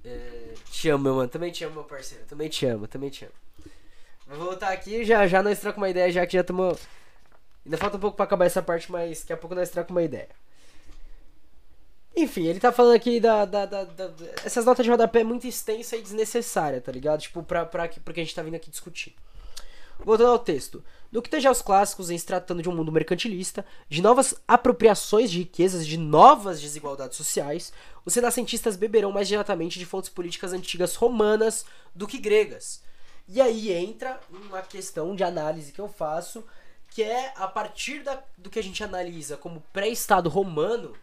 É, te amo, meu mano. Também te amo, meu parceiro. Também te amo, também te amo. Vou voltar aqui já já nós trocamos uma ideia, já que já estamos Ainda falta um pouco para acabar essa parte, mas daqui a pouco nós trocamos uma ideia. Enfim, ele tá falando aqui da, da, da, da, Essas notas de rodapé é muito extensa e desnecessária, tá ligado? Tipo, pra, pra, porque a gente tá vindo aqui discutir. Voltando ao texto. No que tange aos clássicos, em se tratando de um mundo mercantilista, de novas apropriações de riquezas, de novas desigualdades sociais, os renascentistas beberão mais diretamente de fontes políticas antigas romanas do que gregas. E aí entra uma questão de análise que eu faço que é a partir da, do que a gente analisa como pré-estado romano,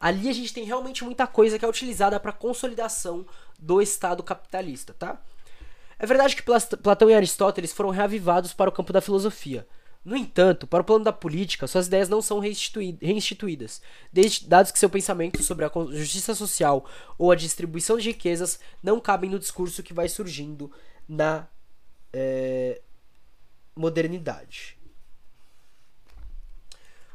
ali a gente tem realmente muita coisa que é utilizada para consolidação do estado capitalista, tá? É verdade que Platão e Aristóteles foram reavivados para o campo da filosofia. No entanto, para o plano da política, suas ideias não são reinstituídas, desde, dados que seu pensamento sobre a justiça social ou a distribuição de riquezas não cabem no discurso que vai surgindo na é, modernidade.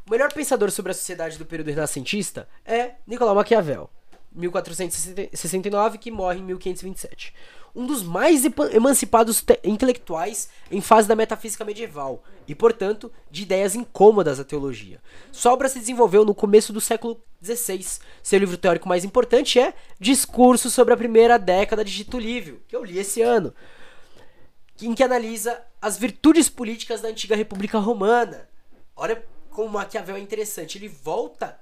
O melhor pensador sobre a sociedade do período renascentista é Nicolau Maquiavel, 1469, que morre em 1527. Um dos mais emancipados intelectuais em fase da metafísica medieval e, portanto, de ideias incômodas à teologia. Sua obra se desenvolveu no começo do século XVI. Seu livro teórico mais importante é Discurso sobre a Primeira Década de Tito Livio, que eu li esse ano, em que analisa as virtudes políticas da antiga República Romana. Olha como Maquiavel é interessante. Ele volta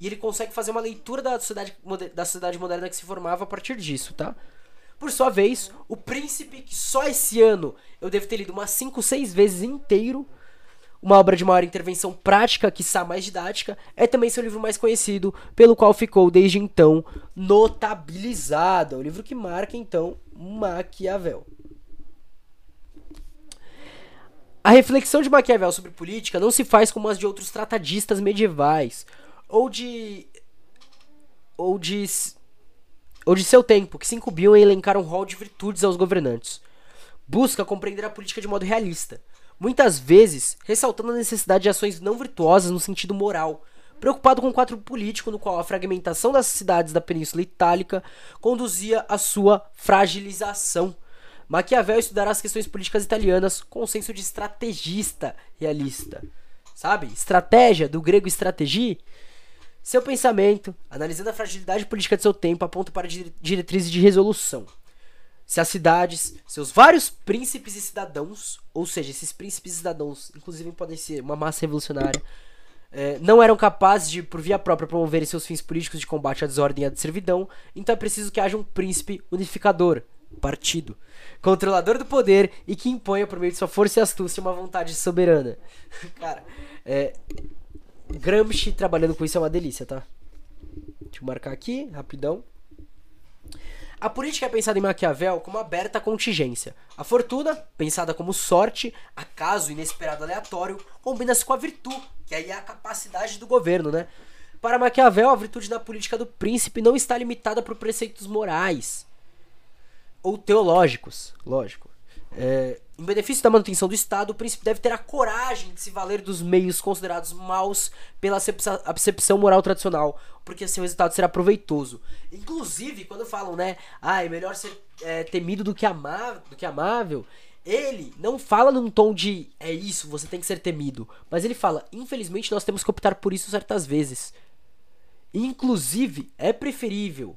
e ele consegue fazer uma leitura da sociedade, da sociedade moderna que se formava a partir disso, tá? Por sua vez, O Príncipe, que só esse ano eu devo ter lido umas 5, 6 vezes inteiro, uma obra de maior intervenção prática, que está mais didática, é também seu livro mais conhecido, pelo qual ficou desde então notabilizado. É o livro que marca então Maquiavel. A reflexão de Maquiavel sobre política não se faz como as de outros tratadistas medievais ou de ou de ou de seu tempo, que se incumbiam em elencar um rol de virtudes aos governantes. Busca compreender a política de modo realista, muitas vezes ressaltando a necessidade de ações não virtuosas no sentido moral, preocupado com o quadro político no qual a fragmentação das cidades da Península Itálica conduzia à sua fragilização. Maquiavel estudará as questões políticas italianas com um senso de estrategista realista. Sabe? Estratégia, do grego estratégia. Seu pensamento, analisando a fragilidade política de seu tempo, aponta para diretrizes de resolução. Se as cidades, seus vários príncipes e cidadãos, ou seja, esses príncipes e cidadãos, inclusive podem ser uma massa revolucionária, é, não eram capazes de, por via própria, promover seus fins políticos de combate à desordem e à servidão, então é preciso que haja um príncipe unificador, partido, controlador do poder e que imponha, por meio de sua força e astúcia, uma vontade soberana. <laughs> Cara, é, Gramsci trabalhando com isso é uma delícia, tá? Deixa eu marcar aqui, rapidão. A política é pensada em Maquiavel como aberta contingência. A fortuna, pensada como sorte, acaso inesperado aleatório, combina-se com a virtude, que aí é a capacidade do governo, né? Para Maquiavel, a virtude na política do príncipe não está limitada por preceitos morais ou teológicos, lógico. É, em benefício da manutenção do Estado, o príncipe deve ter a coragem de se valer dos meios considerados maus pela acepção moral tradicional, porque seu resultado será proveitoso. Inclusive, quando falam, né, ah, é melhor ser é, temido do que, do que amável, ele não fala num tom de é isso, você tem que ser temido, mas ele fala, infelizmente nós temos que optar por isso certas vezes. Inclusive, é preferível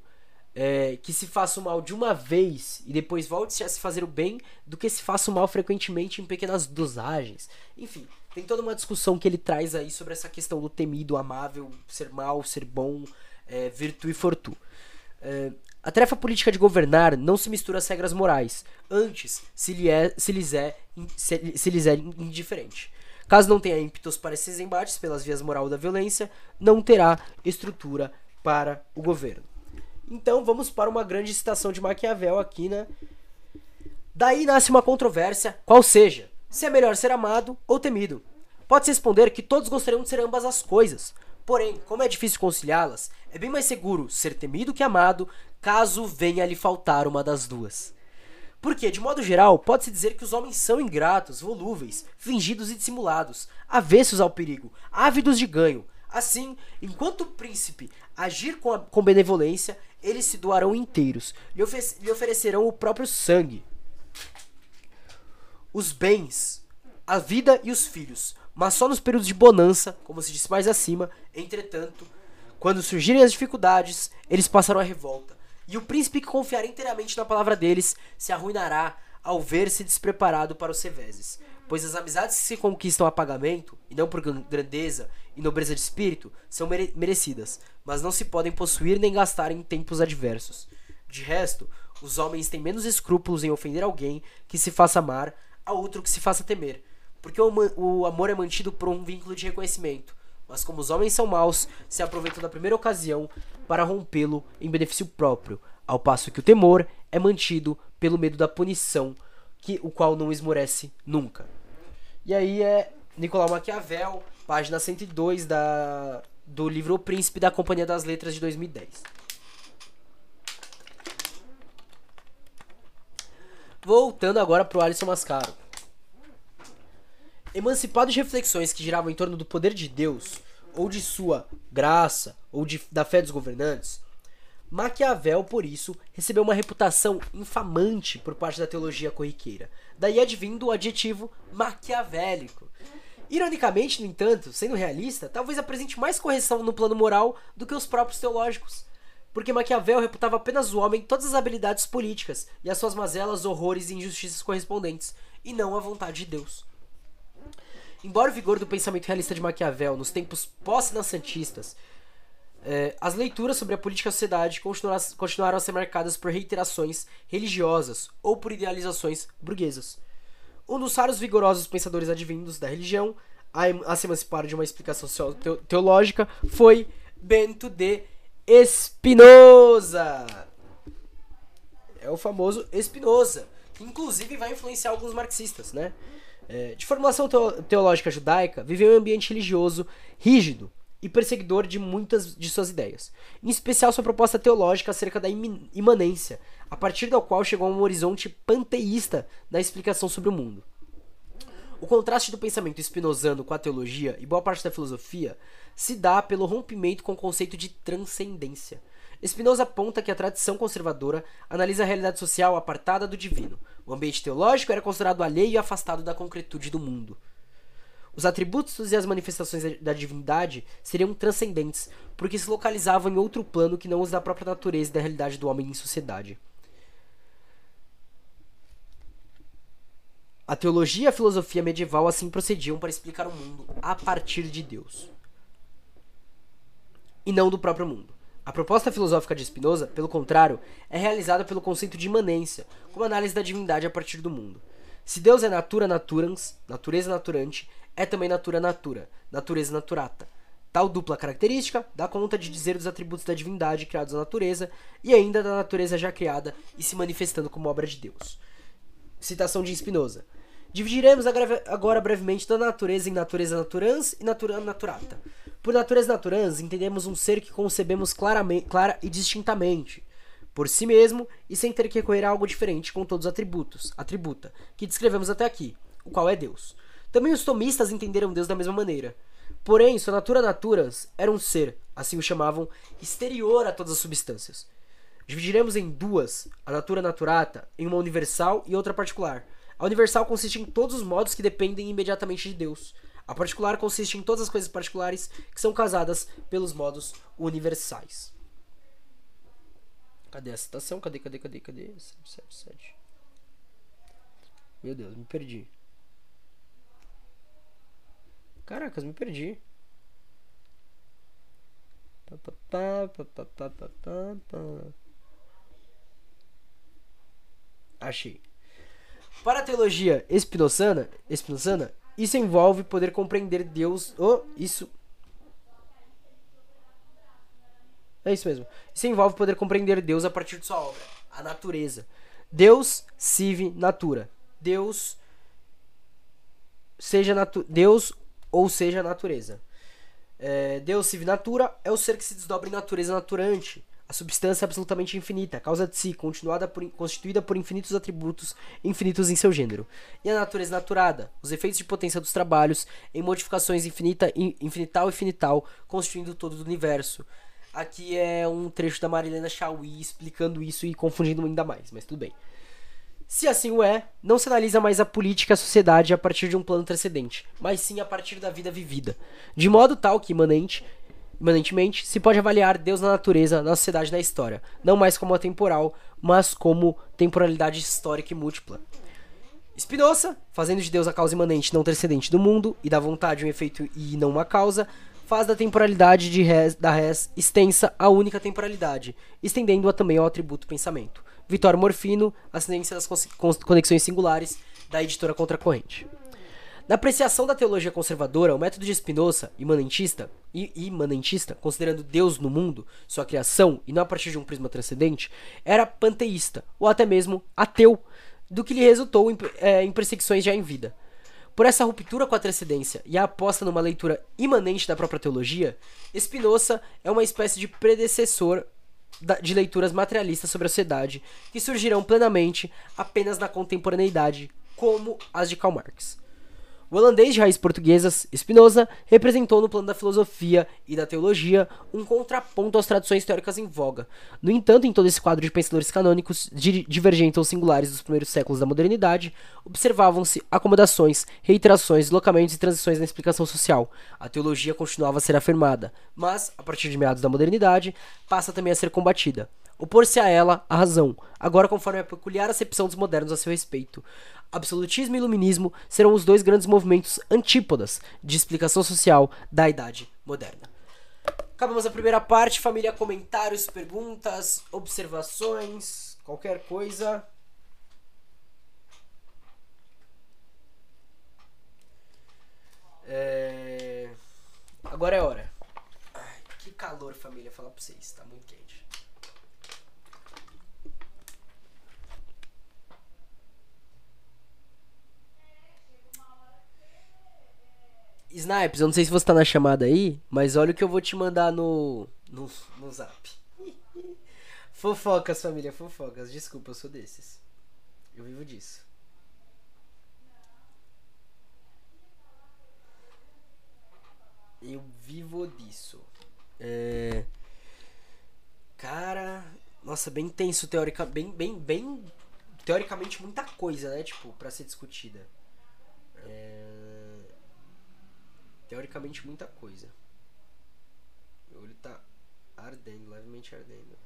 é, que se faça o mal de uma vez e depois volte a se fazer o bem do que se faça o mal frequentemente em pequenas dosagens. Enfim, tem toda uma discussão que ele traz aí sobre essa questão do temido, amável, ser mal, ser bom, é, virtu e fortu. É, a tarefa política de governar não se mistura às regras morais. Antes, se, lhe é, se, lhes, é, se, lhes é indiferente. Caso não tenha ímpetos para esses embates pelas vias moral da violência, não terá estrutura para o governo. Então vamos para uma grande citação de Maquiavel aqui, né? Daí nasce uma controvérsia, qual seja, se é melhor ser amado ou temido. Pode-se responder que todos gostariam de ser ambas as coisas. Porém, como é difícil conciliá-las, é bem mais seguro ser temido que amado, caso venha a lhe faltar uma das duas. Porque, de modo geral, pode-se dizer que os homens são ingratos, volúveis, fingidos e dissimulados, avessos ao perigo, ávidos de ganho, Assim, enquanto o príncipe agir com, a, com benevolência, eles se doarão inteiros, lhe, lhe oferecerão o próprio sangue, os bens, a vida e os filhos, mas só nos períodos de bonança, como se disse mais acima. Entretanto, quando surgirem as dificuldades, eles passarão a revolta, e o príncipe que confiar inteiramente na palavra deles se arruinará ao ver-se despreparado para os reveses pois as amizades que se conquistam a pagamento, e não por grandeza e nobreza de espírito, são mere merecidas, mas não se podem possuir nem gastar em tempos adversos. De resto, os homens têm menos escrúpulos em ofender alguém que se faça amar a outro que se faça temer, porque o, o amor é mantido por um vínculo de reconhecimento, mas como os homens são maus, se aproveitam da primeira ocasião para rompê-lo em benefício próprio, ao passo que o temor é mantido pelo medo da punição, que o qual não esmorece nunca. E aí é Nicolau Maquiavel, página 102 da, do livro O Príncipe da Companhia das Letras de 2010. Voltando agora para o Alisson Mascaro. Emancipado de reflexões que giravam em torno do poder de Deus, ou de sua graça, ou de, da fé dos governantes, Maquiavel, por isso, recebeu uma reputação infamante por parte da teologia corriqueira. Daí advindo o adjetivo maquiavélico. Ironicamente, no entanto, sendo realista, talvez apresente mais correção no plano moral do que os próprios teológicos. Porque Maquiavel reputava apenas o homem todas as habilidades políticas e as suas mazelas, horrores e injustiças correspondentes, e não a vontade de Deus. Embora o vigor do pensamento realista de Maquiavel nos tempos pós-nascentistas as leituras sobre a política da sociedade continuaram, a ser marcadas por reiterações religiosas ou por idealizações burguesas. Um dos raros vigorosos pensadores advindos da religião a, se emancipar de uma explicação teológica foi Bento de Spinoza. É o famoso Spinoza, que inclusive vai influenciar alguns marxistas, né? É, de formulação teológica judaica, viveu em um ambiente religioso rígido, e perseguidor de muitas de suas ideias, em especial sua proposta teológica acerca da imanência, a partir da qual chegou a um horizonte panteísta na explicação sobre o mundo. O contraste do pensamento espinosano com a teologia e boa parte da filosofia se dá pelo rompimento com o conceito de transcendência. Spinoza aponta que a tradição conservadora analisa a realidade social apartada do divino. O ambiente teológico era considerado alheio e afastado da concretude do mundo. Os atributos e as manifestações da divindade seriam transcendentes, porque se localizavam em outro plano que não os da própria natureza e da realidade do homem em sociedade. A teologia e a filosofia medieval assim procediam para explicar o mundo a partir de Deus e não do próprio mundo. A proposta filosófica de Spinoza, pelo contrário, é realizada pelo conceito de imanência, como análise da divindade a partir do mundo. Se Deus é natura naturans, natureza naturante, é também natura natura, natureza naturata. Tal dupla característica dá conta de dizer dos atributos da divindade criados na natureza e ainda da natureza já criada e se manifestando como obra de Deus. Citação de Spinoza. Dividiremos agora brevemente toda a natureza em natureza naturans e natura naturata. Por natureza naturans, entendemos um ser que concebemos claramente, clara e distintamente, por si mesmo e sem ter que recorrer a algo diferente com todos os atributos, atributa, que descrevemos até aqui, o qual é Deus. Também os tomistas entenderam Deus da mesma maneira. Porém, sua natura naturans era um ser, assim o chamavam, exterior a todas as substâncias. Dividiremos em duas, a natura naturata, em uma universal e outra particular a universal consiste em todos os modos que dependem imediatamente de Deus. A particular consiste em todas as coisas particulares que são casadas pelos modos universais. Cadê a citação? Cadê, cadê, cadê, cadê? 777. Meu Deus, me perdi. Caracas, me perdi. Achei. Para a teologia espinosana, espinosana isso envolve poder compreender Deus. Oh, isso. É isso mesmo. Isso envolve poder compreender Deus a partir de sua obra, a natureza. Deus sive natura. Deus seja natu Deus ou seja natureza. É, Deus sive natura é o ser que se desdobra em natureza naturante a substância é absolutamente infinita, causa de si, continuada por, constituída por infinitos atributos, infinitos em seu gênero. E a natureza naturada, os efeitos de potência dos trabalhos, em modificações infinita, infinital e finital, constituindo todo o universo. Aqui é um trecho da Marilena Chauí explicando isso e confundindo ainda mais, mas tudo bem. Se assim o é, não se analisa mais a política e a sociedade a partir de um plano transcendente, mas sim a partir da vida vivida, de modo tal que imanente imanentemente, se pode avaliar Deus na natureza, na sociedade e na história, não mais como atemporal, mas como temporalidade histórica e múltipla. Spinoza, fazendo de Deus a causa imanente não transcendente do mundo e da vontade um efeito e não uma causa, faz da temporalidade de res, da res extensa a única temporalidade, estendendo-a também ao atributo pensamento. Vitório Morfino, Ascendência das Conexões Singulares, da editora Contracorrente. Na apreciação da teologia conservadora, o método de Spinoza, imanentista, imanentista, considerando Deus no mundo, sua criação, e não a partir de um prisma transcendente, era panteísta, ou até mesmo ateu, do que lhe resultou em, é, em perseguições já em vida. Por essa ruptura com a transcendência e a aposta numa leitura imanente da própria teologia, Spinoza é uma espécie de predecessor de leituras materialistas sobre a sociedade que surgirão plenamente apenas na contemporaneidade, como as de Karl Marx. O holandês de raiz portuguesas, Spinoza, representou no plano da filosofia e da teologia um contraponto às tradições teóricas em voga. No entanto, em todo esse quadro de pensadores canônicos, divergentes ou singulares dos primeiros séculos da modernidade, observavam-se acomodações, reiterações, deslocamentos e transições na explicação social. A teologia continuava a ser afirmada, mas, a partir de meados da modernidade, passa também a ser combatida opor-se a ela a razão, agora conforme a peculiar acepção dos modernos a seu respeito. Absolutismo e iluminismo serão os dois grandes movimentos antípodas de explicação social da idade moderna. Acabamos a primeira parte, família, comentários, perguntas, observações, qualquer coisa. É... Agora é hora. Ai, que calor, família, falar pra vocês, tá muito quente. Snipes, eu não sei se você tá na chamada aí, mas olha o que eu vou te mandar no, no, no zap. <laughs> fofocas, família, fofocas. Desculpa, eu sou desses. Eu vivo disso. Eu vivo disso. É... Cara, nossa, bem tenso teórica, bem, bem, bem teoricamente muita coisa, né, tipo, para ser discutida. É... Teoricamente muita coisa. Meu olho tá ardendo, levemente ardendo.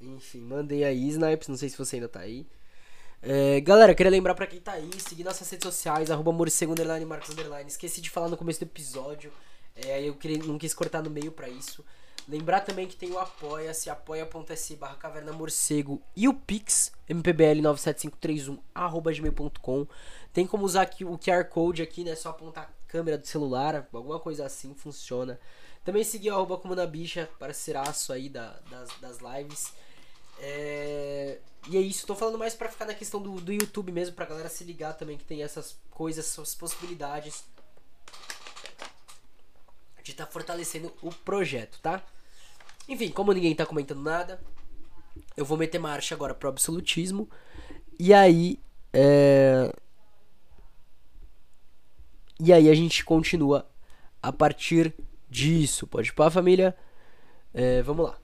Enfim, mandei aí, Snipes, não sei se você ainda tá aí. É, galera, queria lembrar pra quem tá aí, seguir nossas redes sociais, arroba underline, marcos, underline. Esqueci de falar no começo do episódio, é, eu queria, não quis cortar no meio pra isso. Lembrar também que tem o apoia-se, apoia.se barra caverna morcego e o Pix, mpbl97531, arroba gmail.com. Tem como usar aqui o QR Code aqui, né, só apontar a câmera do celular, alguma coisa assim, funciona. Também seguir o arroba como na bicha, parceiraço aí da, das, das lives. É... E é isso, tô falando mais pra ficar na questão do, do YouTube mesmo, pra galera se ligar também que tem essas coisas, essas possibilidades de estar tá fortalecendo o projeto, tá? Enfim, como ninguém tá comentando nada, eu vou meter marcha agora pro absolutismo. E aí. É... E aí a gente continua a partir disso. Pode pra família? É, vamos lá.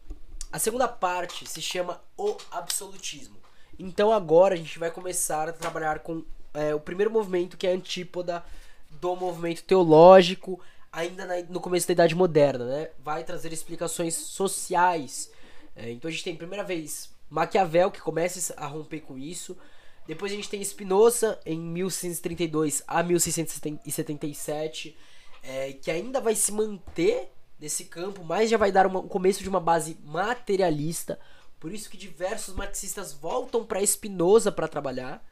A segunda parte se chama o absolutismo. Então agora a gente vai começar a trabalhar com é, o primeiro movimento que é a antípoda do movimento teológico, ainda na, no começo da Idade Moderna, né? Vai trazer explicações sociais. É, então a gente tem, primeira vez, Maquiavel, que começa a romper com isso. Depois a gente tem Spinoza, em 1632 a 1677, é, que ainda vai se manter nesse campo, mas já vai dar uma, um começo de uma base materialista. Por isso que diversos marxistas voltam para Spinoza para trabalhar,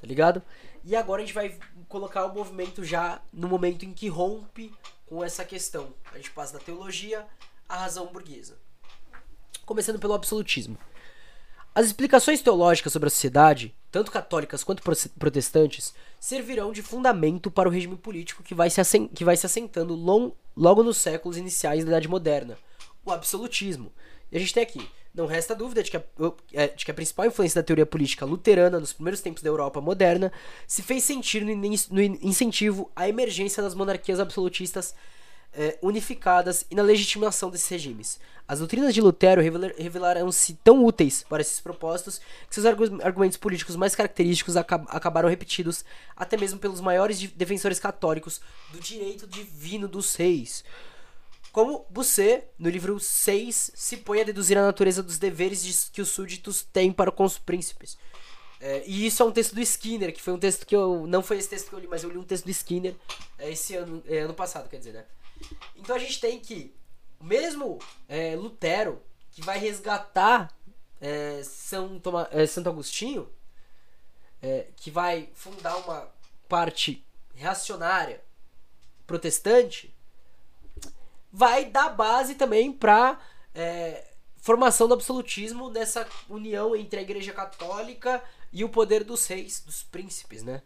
tá ligado? E agora a gente vai colocar o movimento já no momento em que rompe com essa questão. A gente passa da teologia à razão burguesa. Começando pelo absolutismo. As explicações teológicas sobre a sociedade, tanto católicas quanto protestantes, servirão de fundamento para o regime político que vai se, que vai se assentando long, logo nos séculos iniciais da Idade Moderna, o absolutismo. E a gente tem aqui, não resta dúvida de que, a, é, de que a principal influência da teoria política luterana nos primeiros tempos da Europa moderna se fez sentir no, no incentivo à emergência das monarquias absolutistas é, unificadas e na legitimação desses regimes. As doutrinas de Lutero revelaram-se tão úteis para esses propósitos que seus argumentos políticos mais característicos acabaram repetidos até mesmo pelos maiores defensores católicos do direito divino dos reis. Como você, no livro 6, se põe a deduzir a natureza dos deveres que os súditos têm para com os príncipes. É, e isso é um texto do Skinner, que foi um texto que eu. Não foi esse texto que eu li, mas eu li um texto do Skinner é, esse ano, é, ano passado, quer dizer, né? Então a gente tem que, mesmo é, Lutero, que vai resgatar é, São Toma, é, Santo Agostinho, é, que vai fundar uma parte reacionária protestante, vai dar base também para é, formação do absolutismo nessa união entre a Igreja Católica e o poder dos reis, dos príncipes, né?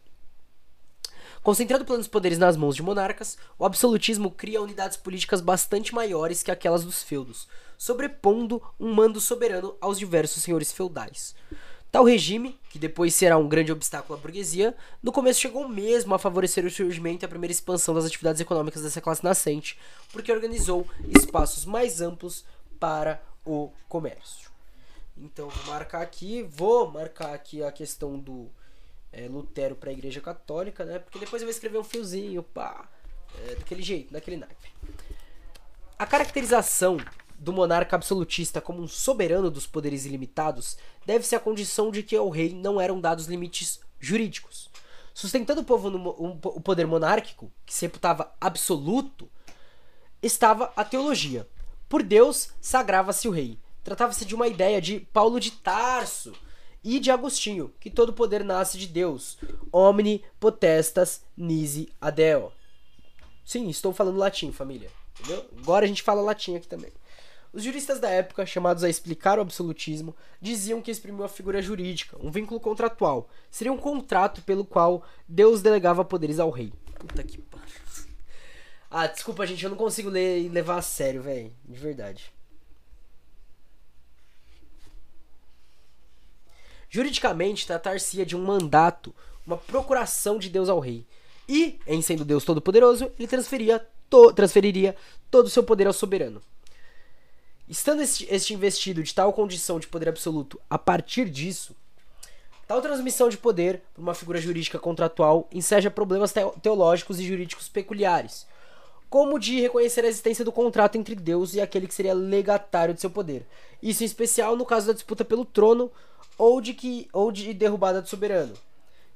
Concentrando planos poderes nas mãos de monarcas, o absolutismo cria unidades políticas bastante maiores que aquelas dos feudos, sobrepondo um mando soberano aos diversos senhores feudais. Tal regime, que depois será um grande obstáculo à burguesia, no começo chegou mesmo a favorecer o surgimento e a primeira expansão das atividades econômicas dessa classe nascente, porque organizou espaços mais amplos para o comércio. Então vou marcar aqui, vou marcar aqui a questão do é, Lutero para a Igreja Católica, né? Porque depois eu vou escrever um fiozinho, pá, é, daquele jeito, daquele naipe. A caracterização do monarca absolutista como um soberano dos poderes ilimitados deve-se à condição de que ao rei não eram dados limites jurídicos. Sustentando o povo no um, o poder monárquico, que se reputava absoluto, estava a teologia. Por Deus, sagrava-se o rei. Tratava-se de uma ideia de Paulo de Tarso, e de Agostinho, que todo poder nasce de Deus. Omni potestas nisi adeo. Sim, estou falando latim, família. Entendeu? Agora a gente fala latim aqui também. Os juristas da época, chamados a explicar o absolutismo, diziam que exprimiu a figura jurídica, um vínculo contratual. Seria um contrato pelo qual Deus delegava poderes ao rei. Puta que pariu. Ah, desculpa, gente, eu não consigo ler e levar a sério, velho. De verdade. Juridicamente, tratar-se de um mandato, uma procuração de Deus ao rei. E, em sendo Deus todo-poderoso, ele transferia to transferiria todo o seu poder ao soberano. Estando este, este investido de tal condição de poder absoluto a partir disso, tal transmissão de poder por uma figura jurídica contratual enseja problemas teológicos e jurídicos peculiares, como de reconhecer a existência do contrato entre Deus e aquele que seria legatário de seu poder. Isso em especial no caso da disputa pelo trono ou de que ou de derrubada do soberano.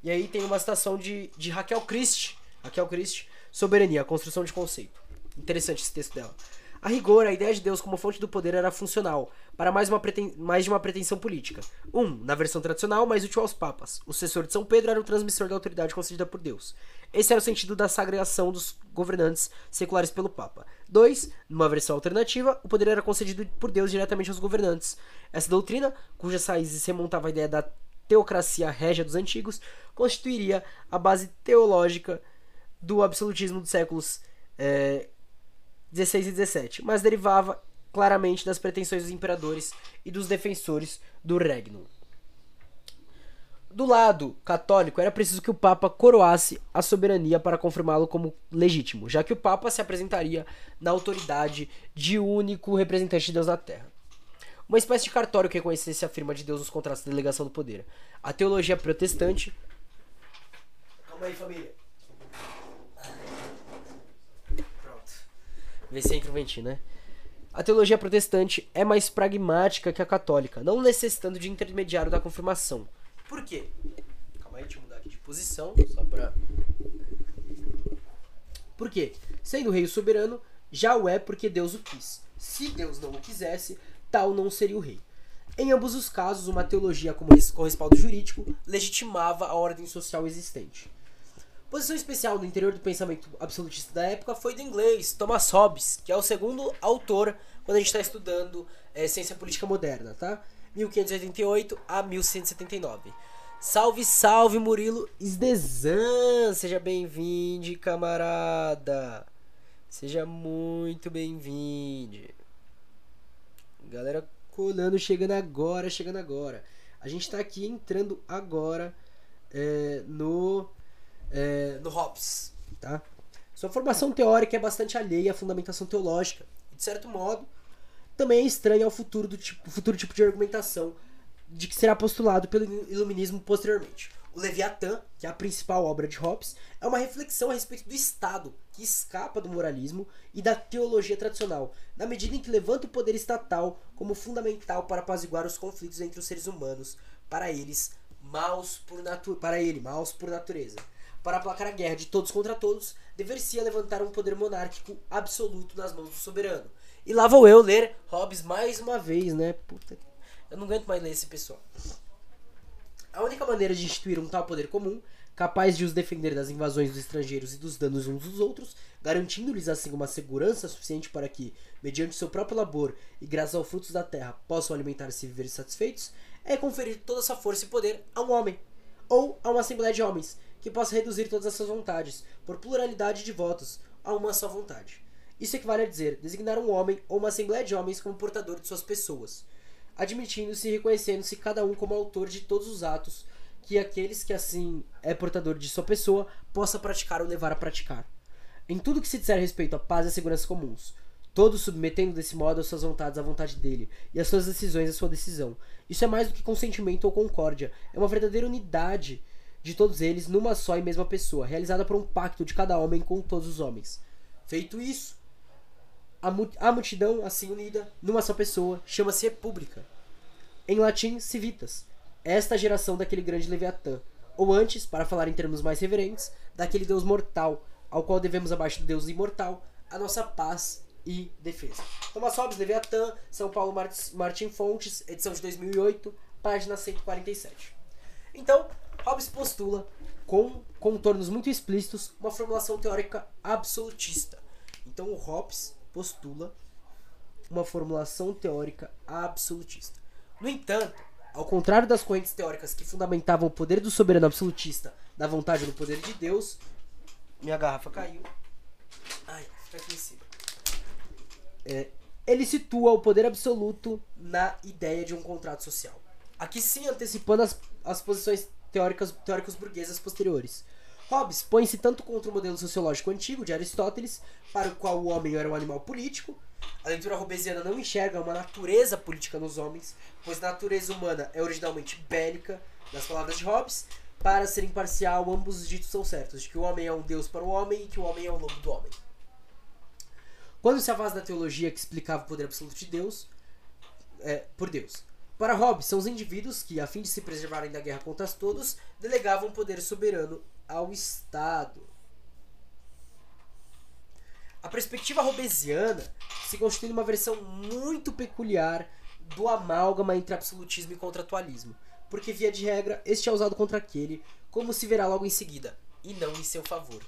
E aí tem uma citação de, de Raquel Christ, Raquel Christ, Soberania, construção de conceito. Interessante esse texto dela. A rigor, a ideia de Deus como fonte do poder era funcional, para mais, uma preten... mais de uma pretensão política. Um, na versão tradicional, mais útil aos papas. O sucessor de São Pedro era o transmissor da autoridade concedida por Deus. Esse era o sentido da sagregação dos governantes seculares pelo Papa. Dois, numa versão alternativa, o poder era concedido por Deus diretamente aos governantes. Essa doutrina, cujas raízes remontava a ideia da teocracia régia dos antigos, constituiria a base teológica do absolutismo dos séculos é, 16 e 17, mas derivava claramente das pretensões dos imperadores e dos defensores do regnum. Do lado católico, era preciso que o Papa coroasse a soberania para confirmá-lo como legítimo, já que o Papa se apresentaria na autoridade de único representante de Deus na Terra. Uma espécie de cartório que reconhecesse a firma de Deus nos contratos de delegação do poder. A teologia protestante. Calma aí, família. O ventinho, né? A teologia protestante é mais pragmática que a católica, não necessitando de intermediário da confirmação. Por quê? Calma aí, deixa eu mudar aqui de posição, só pra. Por quê? Sendo o rei o soberano, já o é porque Deus o quis. Se Deus não o quisesse, tal não seria o rei. Em ambos os casos, uma teologia com respaldo jurídico legitimava a ordem social existente. Posição especial no interior do pensamento absolutista da época foi do inglês Thomas Hobbes, que é o segundo autor quando a gente está estudando é, ciência política moderna, tá? 1588 a 1179. Salve, salve, Murilo Esdezan! Seja bem-vindo, camarada! Seja muito bem-vindo! Galera colando, chegando agora, chegando agora. A gente está aqui entrando agora é, no é, no Hobbes, tá? Sua formação teórica é bastante alheia à fundamentação teológica e, de certo modo, também é estranha ao futuro, do tipo, futuro tipo de argumentação de que será postulado pelo iluminismo posteriormente. O Leviatã, que é a principal obra de Hobbes, é uma reflexão a respeito do Estado, que escapa do moralismo e da teologia tradicional, na medida em que levanta o poder estatal como fundamental para apaziguar os conflitos entre os seres humanos, para eles maus por natu para ele, maus por natureza. Para aplacar a guerra de todos contra todos, deveria levantar um poder monárquico absoluto nas mãos do soberano. E lá vou eu ler Hobbes mais uma vez, né? Puta, eu não aguento mais ler esse pessoal. A única maneira de instituir um tal poder comum, capaz de os defender das invasões dos estrangeiros e dos danos uns dos outros, garantindo-lhes assim uma segurança suficiente para que, mediante seu próprio labor e graças aos frutos da terra, possam alimentar-se e viver satisfeitos, é conferir toda essa força e poder a um homem, ou a uma assembleia de homens, que possa reduzir todas essas vontades, por pluralidade de votos, a uma só vontade. Isso equivale a dizer designar um homem ou uma assembleia de homens como portador de suas pessoas, admitindo-se e reconhecendo-se cada um como autor de todos os atos que aqueles que assim é portador de sua pessoa possa praticar ou levar a praticar. Em tudo que se disser respeito à paz e à segurança comuns, todos submetendo desse modo as suas vontades à vontade dele e as suas decisões à sua decisão. Isso é mais do que consentimento ou concórdia, é uma verdadeira unidade de todos eles numa só e mesma pessoa, realizada por um pacto de cada homem com todos os homens. Feito isso, a, multidão assim unida numa só pessoa chama-se república. Em latim, civitas. Esta geração daquele grande Leviatã, ou antes, para falar em termos mais reverentes, daquele Deus mortal, ao qual devemos abaixo do Deus imortal a nossa paz e defesa. Thomas Hobbes, Leviatã, São Paulo Martin Fontes, edição de 2008, página 147. Então, Hobbes postula, com contornos muito explícitos, uma formulação teórica absolutista. Então o Hobbes postula uma formulação teórica absolutista. No entanto, ao contrário das correntes teóricas que fundamentavam o poder do soberano absolutista na vontade do poder de Deus, minha garrafa caiu. Ai, fica aqui em cima. É, ele situa o poder absoluto na ideia de um contrato social. aqui sim antecipando as, as posições teóricas, teóricas burguesas posteriores. Hobbes põe-se tanto contra o modelo sociológico antigo de Aristóteles, para o qual o homem era um animal político. A leitura hobbesiana não enxerga uma natureza política nos homens, pois a natureza humana é originalmente bélica, nas palavras de Hobbes. Para ser imparcial, ambos os ditos são certos, de que o homem é um deus para o homem e que o homem é o lobo do homem. Quando se avasa da teologia que explicava o poder absoluto de Deus, é, por Deus. Para Hobbes, são os indivíduos que, a fim de se preservarem da guerra contra todos, delegavam poder soberano ao Estado. A perspectiva hobbesiana se constitui numa versão muito peculiar do amálgama entre absolutismo e contratualismo, porque, via de regra, este é usado contra aquele, como se verá logo em seguida, e não em seu favor.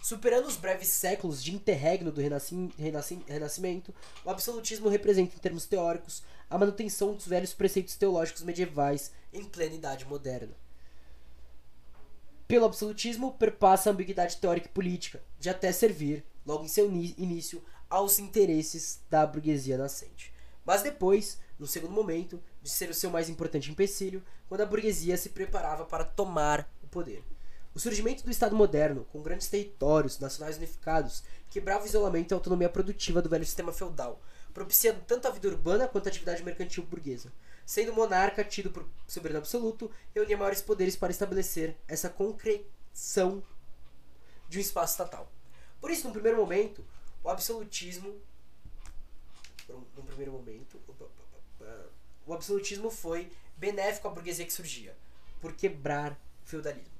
Superando os breves séculos de interregno do renascim, renascim, Renascimento, o absolutismo representa, em termos teóricos, a manutenção dos velhos preceitos teológicos medievais em plena idade moderna. Pelo absolutismo, perpassa a ambiguidade teórica e política, de até servir, logo em seu início, aos interesses da burguesia nascente. Mas depois, no segundo momento, de ser o seu mais importante empecilho, quando a burguesia se preparava para tomar o poder. O surgimento do Estado moderno, com grandes territórios nacionais unificados, quebrava o isolamento e a autonomia produtiva do velho sistema feudal, propiciando tanto a vida urbana quanto a atividade mercantil burguesa. Sendo monarca tido por soberano absoluto, reunia maiores poderes para estabelecer essa concreção de um espaço estatal. Por isso, no primeiro momento, o absolutismo. No primeiro momento. O absolutismo foi benéfico à burguesia que surgia, por quebrar o feudalismo.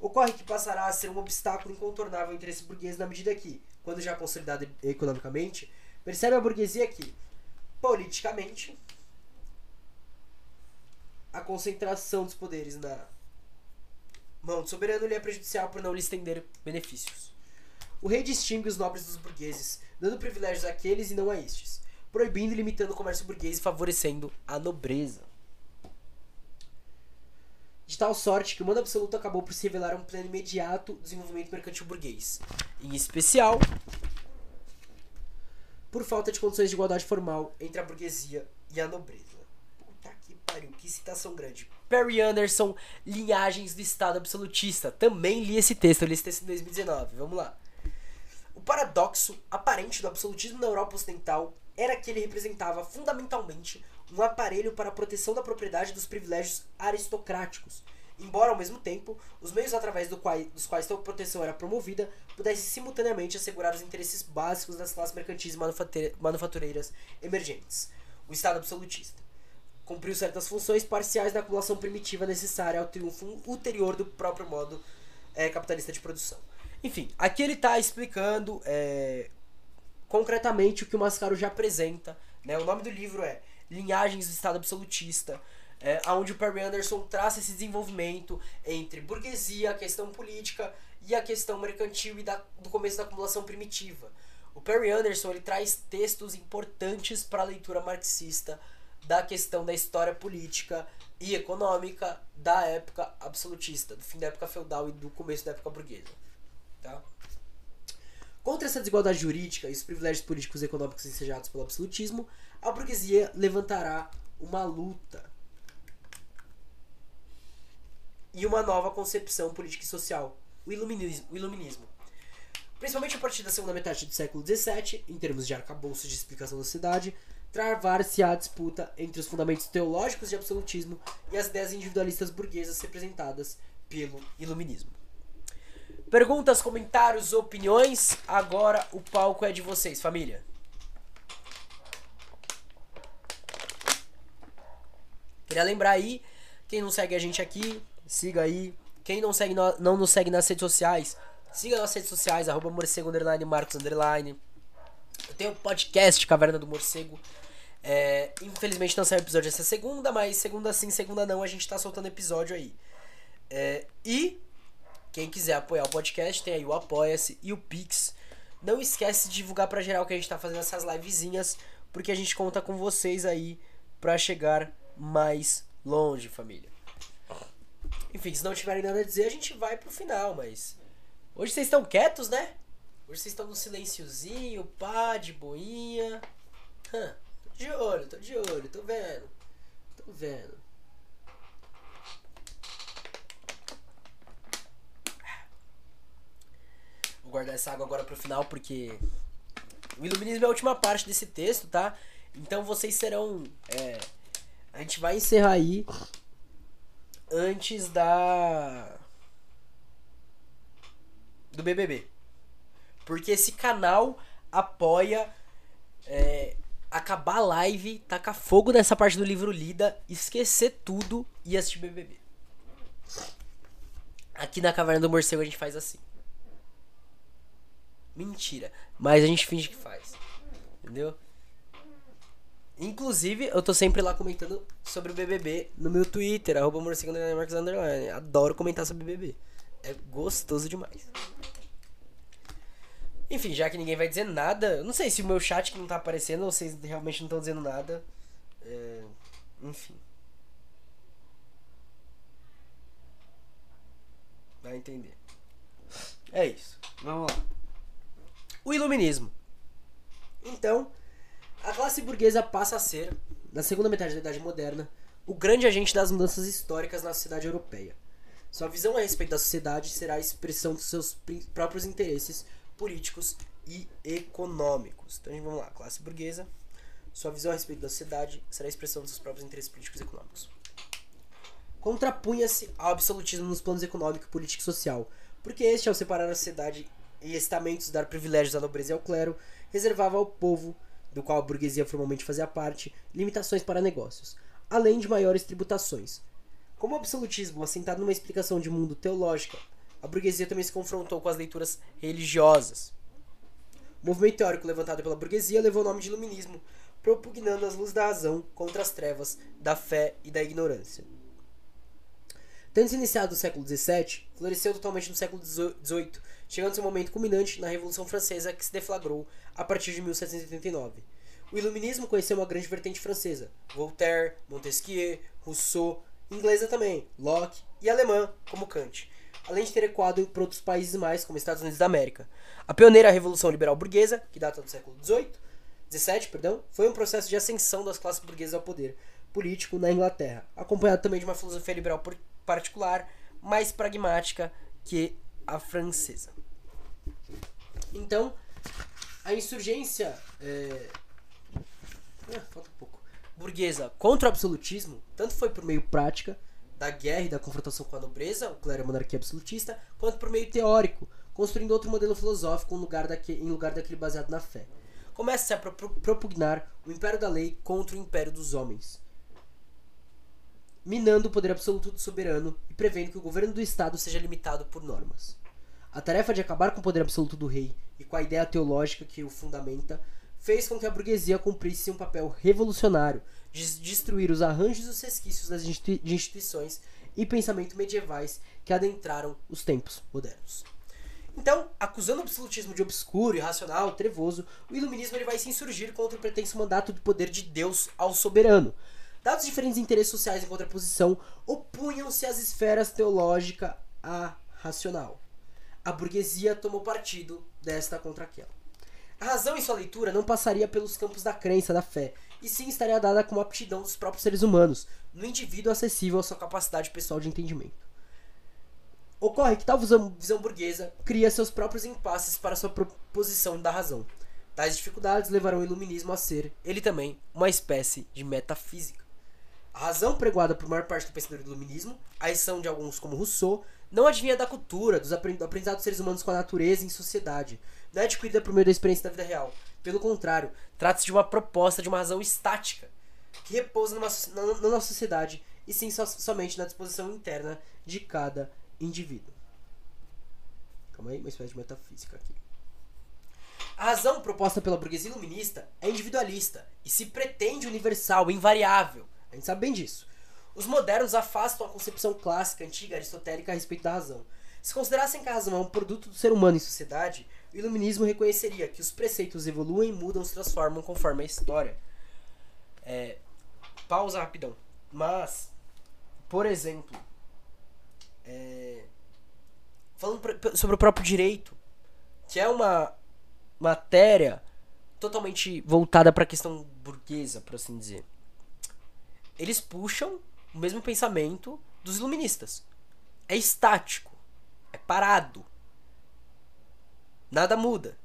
Ocorre que passará a ser um obstáculo incontornável ao interesse burguês na medida que, quando já consolidado economicamente, percebe a burguesia que, politicamente, a concentração dos poderes na mão do soberano lhe é prejudicial por não lhe estender benefícios. O rei distingue os nobres dos burgueses, dando privilégios àqueles e não a estes, proibindo e limitando o comércio burguês e favorecendo a nobreza de tal sorte que o mando absoluto acabou por se revelar um plano imediato do desenvolvimento mercantil burguês, em especial por falta de condições de igualdade formal entre a burguesia e a nobreza. Puta que pariu, que citação grande. Perry Anderson, Linhagens do Estado Absolutista. Também li esse texto, li esse texto em 2019. Vamos lá. O paradoxo aparente do absolutismo na Europa Ocidental era que ele representava fundamentalmente um aparelho para a proteção da propriedade dos privilégios aristocráticos, embora ao mesmo tempo os meios através do dos quais tal proteção era promovida pudessem simultaneamente assegurar os interesses básicos das classes mercantis e manufatureiras emergentes. O Estado absolutista cumpriu certas funções parciais da acumulação primitiva necessária ao triunfo ulterior do próprio modo é, capitalista de produção. Enfim, aqui ele está explicando é, concretamente o que o Mascaro já apresenta. Né? O nome do livro é Linhagens do Estado Absolutista, é, onde o Perry Anderson traça esse desenvolvimento entre burguesia, a questão política e a questão mercantil e da, do começo da acumulação primitiva. O Perry Anderson ele traz textos importantes para a leitura marxista da questão da história política e econômica da época absolutista, do fim da época feudal e do começo da época burguesa. Tá? Contra essa desigualdade jurídica e os privilégios políticos e econômicos ensejados pelo absolutismo, a burguesia levantará uma luta e uma nova concepção política e social, o iluminismo. O iluminismo. Principalmente a partir da segunda metade do século XVII, em termos de arcabouço de explicação da sociedade, travar-se a disputa entre os fundamentos teológicos de absolutismo e as ideias individualistas burguesas representadas pelo iluminismo. Perguntas, comentários, opiniões. Agora o palco é de vocês, família. Queria lembrar aí, quem não segue a gente aqui, siga aí. Quem não, segue, não nos segue nas redes sociais, siga nas redes sociais, arroba morcego, underline, marcos, underline. Eu tenho um podcast, Caverna do Morcego. É, infelizmente não saiu episódio essa segunda, mas segunda sim, segunda não, a gente tá soltando episódio aí. É, e quem quiser apoiar o podcast, tem aí o Apoia-se e o Pix. Não esquece de divulgar pra geral que a gente tá fazendo essas livezinhas, porque a gente conta com vocês aí pra chegar mais longe, família. Enfim, se não tiverem nada a dizer, a gente vai pro final, mas. Hoje vocês estão quietos, né? Hoje vocês estão no silenciozinho, pá, de boinha. Hã, tô de olho, tô de olho, tô vendo. Tô vendo. Vou guardar essa água agora pro final, porque. O iluminismo é a última parte desse texto, tá? Então vocês serão. É... A gente vai encerrar aí antes da. do BBB. Porque esse canal apoia é, acabar a live, tacar fogo nessa parte do livro lida, esquecer tudo e assistir BBB. Aqui na Caverna do Morcego a gente faz assim. Mentira. Mas a gente finge que faz. Entendeu? Inclusive, eu tô sempre lá comentando sobre o BBB no meu Twitter, arroba Underline. Adoro comentar sobre BBB. É gostoso demais. Enfim, já que ninguém vai dizer nada, eu não sei se o meu chat que não tá aparecendo ou vocês realmente não estão dizendo nada. É... Enfim. Vai entender. É isso. Vamos lá. O iluminismo. Então, a classe burguesa passa a ser, na segunda metade da Idade Moderna, o grande agente das mudanças históricas na sociedade europeia. Sua visão a respeito da sociedade será a expressão dos seus próprios interesses políticos e econômicos. Então vamos lá, classe burguesa. Sua visão a respeito da sociedade será a expressão dos seus próprios interesses políticos e econômicos. Contrapunha-se ao absolutismo nos planos econômico, político e social, porque este, ao separar a sociedade e estamentos, dar privilégios à nobreza e ao clero, reservava ao povo, do qual a burguesia formalmente fazia parte, limitações para negócios, além de maiores tributações. Como o absolutismo, assentado numa explicação de mundo teológica, a burguesia também se confrontou com as leituras religiosas. O movimento teórico levantado pela burguesia levou o nome de iluminismo, propugnando as luzes da razão contra as trevas da fé e da ignorância. Tendo iniciado no século XVII, floresceu totalmente no século XVIII, chegando seu momento culminante na Revolução Francesa que se deflagrou a partir de 1789. O iluminismo conheceu uma grande vertente francesa: Voltaire, Montesquieu, Rousseau, inglesa também, Locke e alemã, como Kant, além de ter ecoado para outros países mais, como Estados Unidos da América. A pioneira Revolução Liberal Burguesa, que data do século XVIII, 17, perdão, foi um processo de ascensão das classes burguesas ao poder político na Inglaterra, acompanhado também de uma filosofia liberal particular, mais pragmática que a francesa. Então, a insurgência é... Ah, falta um pouco. burguesa contra o absolutismo, tanto foi por meio prática da guerra e da confrontação com a nobreza, o clero monarquia absolutista, quanto por meio teórico, construindo outro modelo filosófico em lugar, daquele, em lugar daquele baseado na fé. Começa-se a pro propugnar o império da lei contra o império dos homens minando o poder absoluto do soberano e prevendo que o governo do Estado seja limitado por normas. A tarefa de acabar com o poder absoluto do rei e com a ideia teológica que o fundamenta fez com que a burguesia cumprisse um papel revolucionário de destruir os arranjos e os resquícios das instituições e pensamento medievais que adentraram os tempos modernos. Então, acusando o absolutismo de obscuro, irracional, trevoso, o iluminismo ele vai se insurgir contra o pretenso mandato de poder de Deus ao soberano, Dados diferentes interesses sociais em contraposição, opunham-se às esferas teológica a racional. A burguesia tomou partido desta contra aquela. A razão em sua leitura não passaria pelos campos da crença, da fé, e sim estaria dada como aptidão dos próprios seres humanos, no indivíduo acessível à sua capacidade pessoal de entendimento. Ocorre que tal visão, burguesa cria seus próprios impasses para sua proposição da razão. Tais dificuldades levarão o iluminismo a ser, ele também, uma espécie de metafísica. A razão pregoada por maior parte do pensador do iluminismo, a exceção de alguns como Rousseau, não adivinha da cultura, dos aprendizado dos seres humanos com a natureza e em sociedade. Não é adquirida por meio da experiência da vida real. Pelo contrário, trata-se de uma proposta de uma razão estática, que repousa numa, na, na nossa sociedade e sim so, somente na disposição interna de cada indivíduo. Calma aí, uma espécie de metafísica aqui. A razão proposta pela burguesia iluminista é individualista e se pretende universal, invariável a gente sabe bem disso. Os modernos afastam a concepção clássica, antiga, aristotélica a respeito da razão. Se considerassem que a razão é um produto do ser humano em sociedade, o iluminismo reconheceria que os preceitos evoluem, mudam, se transformam conforme a história. É, pausa rapidão. Mas, por exemplo, é, falando sobre o próprio direito, que é uma matéria totalmente voltada para a questão burguesa, por assim dizer eles puxam o mesmo pensamento dos iluministas. É estático, é parado. nada muda.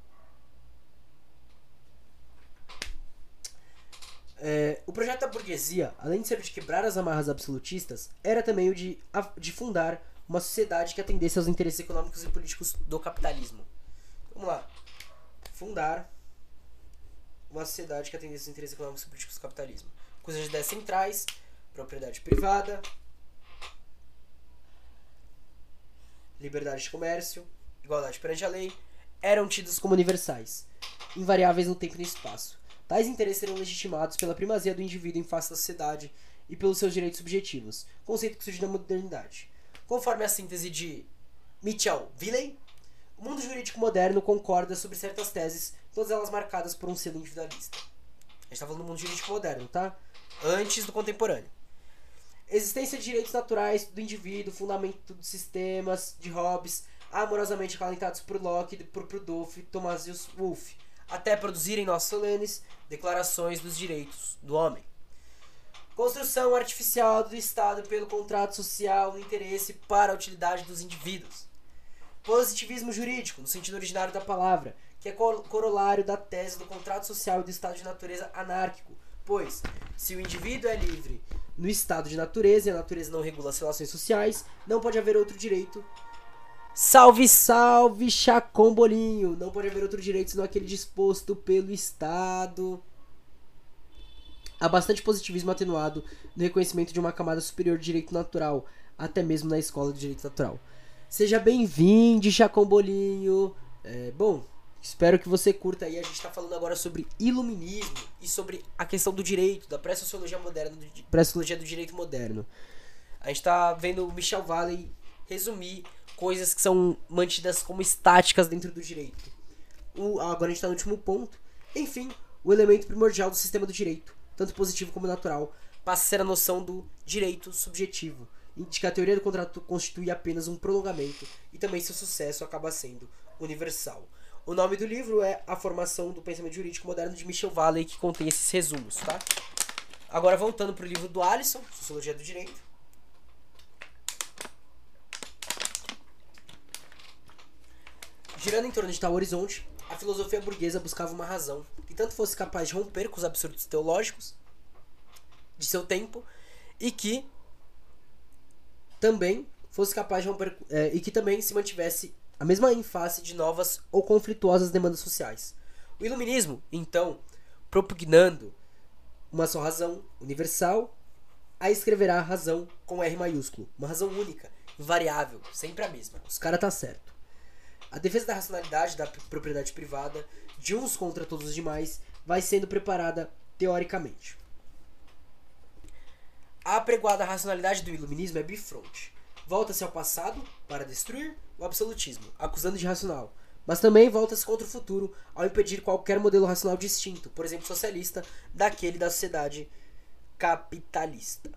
É, o projeto da burguesia, além de ser de quebrar as amarras absolutistas, era também o de, de fundar uma sociedade que atendesse aos interesses econômicos e políticos do capitalismo. Vamos lá. Fundar uma sociedade que atendesse aos interesses econômicos e políticos do capitalismo. Com as ideias centrais, propriedade privada, liberdade de comércio, igualdade perante a lei, eram tidos como universais, invariáveis no tempo e no espaço Tais interesses serão legitimados pela primazia do indivíduo em face da sociedade e pelos seus direitos subjetivos, conceito que surge da modernidade. Conforme a síntese de Mitchell Willey, o mundo jurídico moderno concorda sobre certas teses, todas elas marcadas por um selo individualista. A gente está falando do mundo jurídico moderno, tá? Antes do contemporâneo. Existência de direitos naturais do indivíduo, fundamento dos sistemas, de Hobbes, amorosamente acalentados por Locke, por Prodolph, Thomasius Wolff até produzirem nossos solenes declarações dos direitos do homem. Construção artificial do Estado pelo contrato social no interesse para a utilidade dos indivíduos. Positivismo jurídico, no sentido originário da palavra, que é corolário da tese do contrato social e do estado de natureza anárquico, pois, se o indivíduo é livre no estado de natureza e a natureza não regula as relações sociais, não pode haver outro direito Salve, salve, Chacombolinho! Não pode haver outro direito senão aquele disposto pelo Estado. Há bastante positivismo atenuado no reconhecimento de uma camada superior de direito natural, até mesmo na escola de direito natural. Seja bem-vindo, Chacombolinho! É, bom, espero que você curta aí. A gente está falando agora sobre iluminismo e sobre a questão do direito, da pré-sociologia moderna, pré-sociologia do direito moderno. A gente está vendo o Michel Valley resumir coisas que são mantidas como estáticas dentro do direito. O, agora a gente está no último ponto. Enfim, o elemento primordial do sistema do direito, tanto positivo como natural, passa a ser a noção do direito subjetivo, de que a teoria do contrato constitui apenas um prolongamento e também seu sucesso acaba sendo universal. O nome do livro é A Formação do Pensamento Jurídico Moderno de Michel Valley, que contém esses resumos, tá? Agora voltando para o livro do Alisson, Sociologia do Direito. Girando em torno de tal horizonte, a filosofia burguesa buscava uma razão que tanto fosse capaz de romper com os absurdos teológicos de seu tempo e que também fosse capaz de romper é, e que também se mantivesse a mesma em face de novas ou conflituosas demandas sociais. O iluminismo, então, propugnando uma só razão universal, a escreverá a razão com R maiúsculo, uma razão única, invariável, sempre a mesma. Os caras tá certo. A defesa da racionalidade da propriedade privada, de uns contra todos os demais, vai sendo preparada teoricamente. A apregoada racionalidade do iluminismo é bifronte. Volta-se ao passado para destruir o absolutismo, acusando de racional, mas também volta-se contra o futuro ao impedir qualquer modelo racional distinto, por exemplo, socialista, daquele da sociedade capitalista.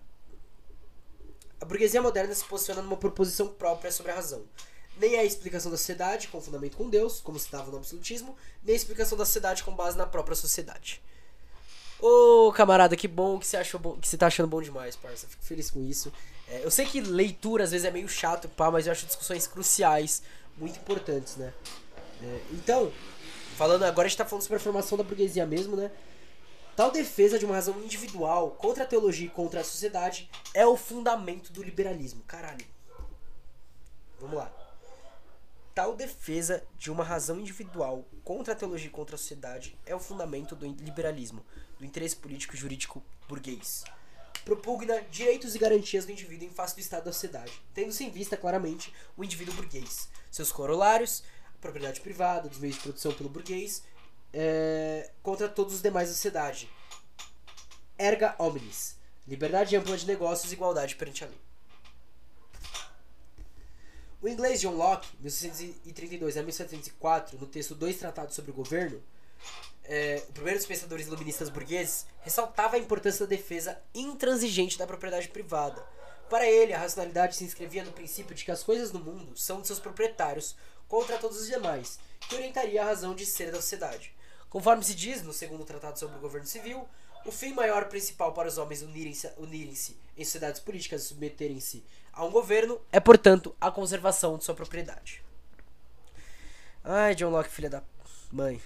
A burguesia moderna se posiciona numa proposição própria sobre a razão, nem a explicação da sociedade com fundamento com Deus, como se estava no absolutismo, nem a explicação da sociedade com base na própria sociedade. Ô, camarada, que bom que você achou bom, que você tá achando bom demais, parça. Fico feliz com isso. É, eu sei que leitura às vezes é meio chato, pá, mas eu acho discussões cruciais, muito importantes, né? É, então, falando agora a gente tá falando sobre a formação da burguesia mesmo, né? Tal defesa de uma razão individual contra a teologia e contra a sociedade é o fundamento do liberalismo. Caralho. Vamos lá tal defesa de uma razão individual contra a teologia e contra a sociedade é o fundamento do liberalismo, do interesse político e jurídico burguês. Propugna direitos e garantias do indivíduo em face do estado da sociedade, tendo-se em vista claramente o indivíduo burguês, seus corolários, a propriedade privada, dos meios de produção pelo burguês, é, contra todos os demais da sociedade. Erga omnes, liberdade ampla de negócios e igualdade perante a lei. O inglês John Locke, 1632 a 1704, no texto Dois Tratados sobre o Governo, é, o primeiro dos pensadores iluministas burgueses, ressaltava a importância da defesa intransigente da propriedade privada. Para ele, a racionalidade se inscrevia no princípio de que as coisas no mundo são de seus proprietários contra todos os demais, que orientaria a razão de ser da sociedade. Conforme se diz no segundo Tratado sobre o Governo Civil, o fim maior principal para os homens unirem-se unirem em sociedades políticas e submeterem-se a um governo é, portanto, a conservação de sua propriedade. Ai, John Locke, filha da mãe.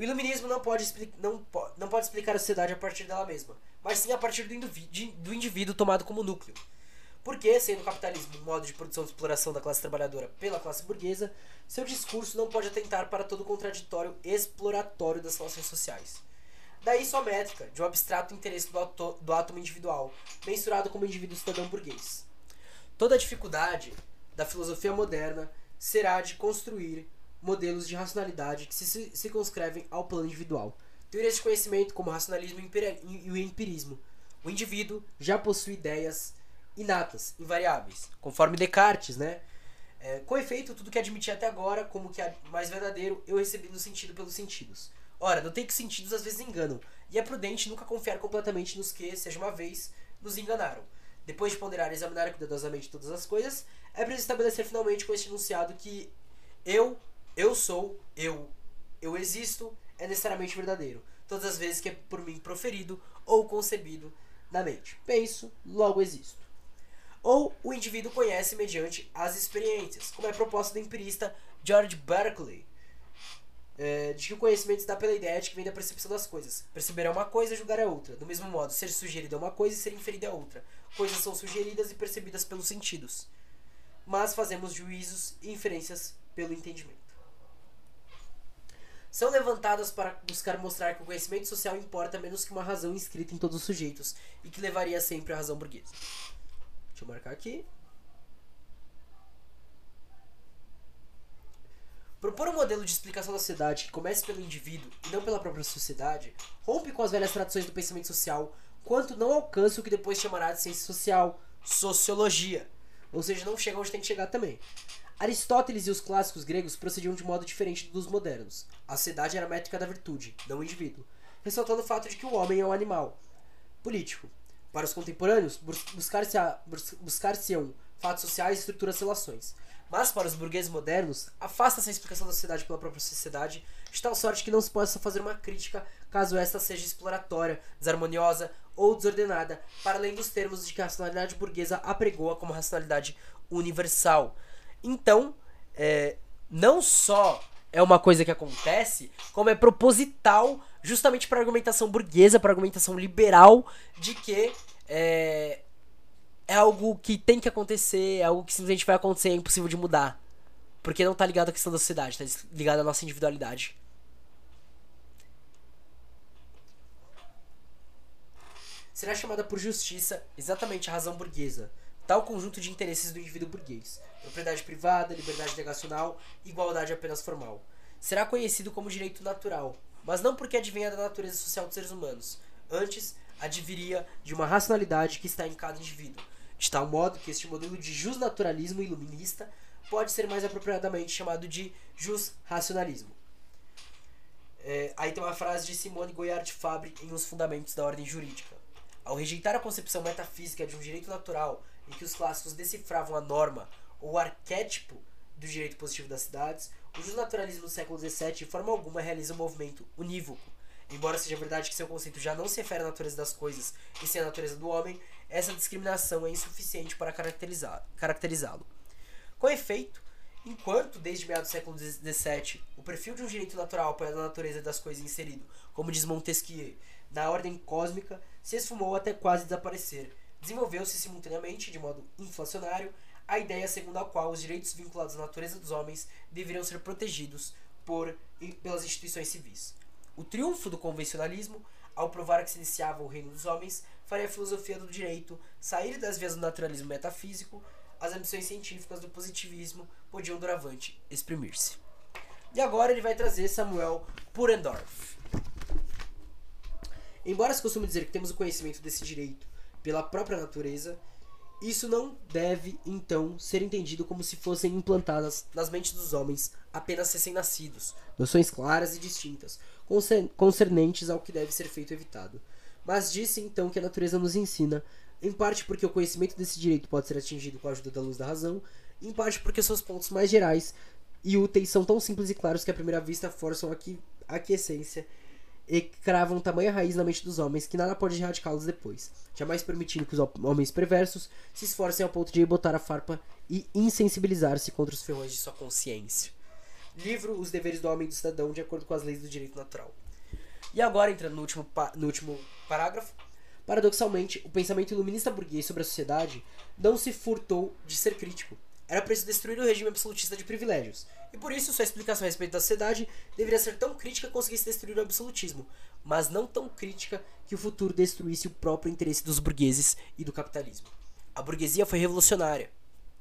O iluminismo não pode, não, po não pode explicar a sociedade a partir dela mesma, mas sim a partir do, indivíduo, do indivíduo tomado como núcleo. Porque, sendo o capitalismo um modo de produção e exploração da classe trabalhadora pela classe burguesa, seu discurso não pode atentar para todo o contraditório exploratório das relações sociais. Daí sua métrica, de um abstrato interesse do, do átomo individual, mensurado como indivíduo cidadão burguês. Toda a dificuldade da filosofia moderna será de construir modelos de racionalidade que se circunscrevem ao plano individual. Teorias de conhecimento como racionalismo e o empirismo. O indivíduo já possui ideias inatas, invariáveis, conforme Descartes, né? É, com efeito, tudo que admiti até agora como que é mais verdadeiro, eu recebi no sentido pelos sentidos. Ora, notei que sentidos às vezes enganam, e é prudente nunca confiar completamente nos que, seja uma vez, nos enganaram. Depois de ponderar e examinar cuidadosamente todas as coisas, é preciso estabelecer finalmente com este enunciado que eu, eu sou, eu, eu existo, é necessariamente verdadeiro, todas as vezes que é por mim proferido ou concebido na mente. Penso, logo existo ou o indivíduo conhece mediante as experiências, como é proposta do empirista George Berkeley, é, de que o conhecimento se dá pela ideia de que vem da percepção das coisas. Perceber é uma coisa, julgar é outra. Do mesmo modo, ser sugerido é uma coisa e ser inferido é outra. Coisas são sugeridas e percebidas pelos sentidos. Mas fazemos juízos e inferências pelo entendimento. São levantadas para buscar mostrar que o conhecimento social importa menos que uma razão inscrita em todos os sujeitos e que levaria sempre à razão burguesa. Deixa eu marcar aqui. Propor um modelo de explicação da sociedade que comece pelo indivíduo e não pela própria sociedade rompe com as velhas tradições do pensamento social, quanto não alcança o que depois chamará de ciência social, sociologia. Ou seja, não chega onde tem que chegar também. Aristóteles e os clássicos gregos procediam de modo diferente dos modernos. A sociedade era a métrica da virtude, não o indivíduo, ressaltando o fato de que o homem é um animal político, para os contemporâneos, buscar-se-ão buscar fatos sociais e estruturas relações. Mas para os burgueses modernos, afasta-se a explicação da sociedade pela própria sociedade, de tal sorte que não se possa fazer uma crítica caso esta seja exploratória, desarmoniosa ou desordenada, para além dos termos de que a racionalidade burguesa apregoa como racionalidade universal. Então, é, não só é uma coisa que acontece, como é proposital justamente para argumentação burguesa, para argumentação liberal de que é, é algo que tem que acontecer, é algo que simplesmente vai acontecer, é impossível de mudar. Porque não tá ligado à questão da sociedade, tá ligado à nossa individualidade. Será chamada por justiça exatamente a razão burguesa, tal conjunto de interesses do indivíduo burguês: propriedade privada, liberdade negacional, igualdade apenas formal. Será conhecido como direito natural, mas não porque advenha da natureza social dos seres humanos. Antes, adviria de uma racionalidade que está em cada indivíduo, de tal modo que este modelo de justnaturalismo iluminista pode ser mais apropriadamente chamado de jus-racionalismo. É, aí tem uma frase de Simone Goyard Fabre em Os Fundamentos da Ordem Jurídica. Ao rejeitar a concepção metafísica de um direito natural em que os clássicos decifravam a norma ou arquétipo do direito positivo das cidades, o justnaturalismo do século XVII de forma alguma realiza um movimento unívoco. Embora seja verdade que seu conceito já não se refere à natureza das coisas e sim à natureza do homem, essa discriminação é insuficiente para caracterizá-lo. Com efeito, enquanto desde meados do século XVII o perfil de um direito natural apoiado na natureza das coisas inserido, como diz Montesquieu, na ordem cósmica, se esfumou até quase desaparecer, desenvolveu-se simultaneamente, de modo inflacionário, a ideia segundo a qual os direitos vinculados à natureza dos homens deveriam ser protegidos por, pelas instituições civis. O triunfo do convencionalismo, ao provar que se iniciava o reino dos homens, faria a filosofia do direito sair das vias do naturalismo metafísico, as ambições científicas do positivismo podiam doravante exprimir-se. E agora ele vai trazer Samuel Purendorf. Embora se costume dizer que temos o conhecimento desse direito pela própria natureza, isso não deve, então, ser entendido como se fossem implantadas nas mentes dos homens apenas recém-nascidos, noções claras e distintas, concernentes ao que deve ser feito evitado. Mas disse então que a natureza nos ensina, em parte porque o conhecimento desse direito pode ser atingido com a ajuda da luz da razão, em parte porque seus pontos mais gerais e úteis são tão simples e claros que à primeira vista forçam a aquiescência e cravam tamanha raiz na mente dos homens que nada pode erradicá-los depois, jamais permitindo que os homens perversos se esforcem ao ponto de botar a farpa e insensibilizar-se contra os ferrões de sua consciência. livro Os Deveres do Homem e do Cidadão de acordo com as leis do direito natural. E agora, entrando no último, no último parágrafo, paradoxalmente, o pensamento iluminista burguês sobre a sociedade não se furtou de ser crítico. Era preciso destruir o regime absolutista de privilégios. E por isso, sua explicação a respeito da sociedade deveria ser tão crítica que conseguisse destruir o absolutismo, mas não tão crítica que o futuro destruísse o próprio interesse dos burgueses e do capitalismo. A burguesia foi revolucionária,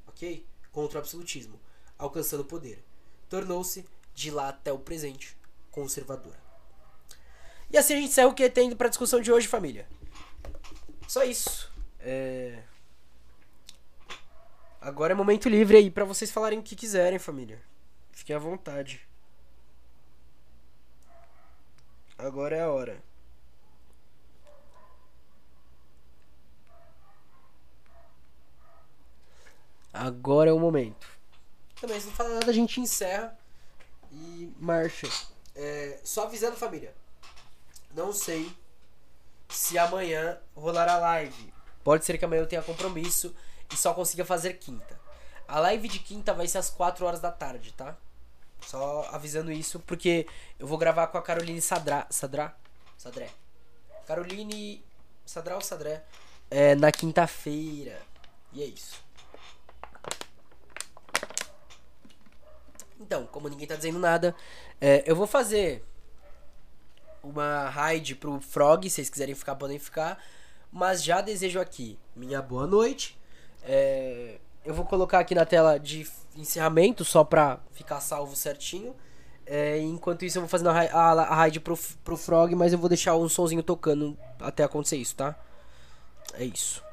ok? Contra o absolutismo, alcançando o poder. Tornou-se, de lá até o presente, conservadora. E assim a gente encerra o que tem para discussão de hoje, família. Só isso. É... Agora é momento livre aí para vocês falarem o que quiserem, família. Fiquem à vontade. Agora é a hora. Agora é o momento. Também, se não falar nada, a gente encerra e marcha. É, só avisando, família. Não sei se amanhã rolará live. Pode ser que amanhã eu tenha compromisso e só consiga fazer quinta. A live de quinta vai ser às 4 horas da tarde, tá? Só avisando isso, porque eu vou gravar com a Caroline Sadra. Sadra? Sadré. Caroline. Sadra ou Sadré? É, na quinta-feira. E é isso. Então, como ninguém tá dizendo nada, é, eu vou fazer uma raid pro Frog, se vocês quiserem ficar, podem ficar. Mas já desejo aqui minha boa noite. É, eu vou colocar aqui na tela de encerramento, só pra ficar salvo certinho. É, enquanto isso, eu vou fazendo a, a, a raid pro, pro Frog, mas eu vou deixar um sonzinho tocando até acontecer isso, tá? É isso.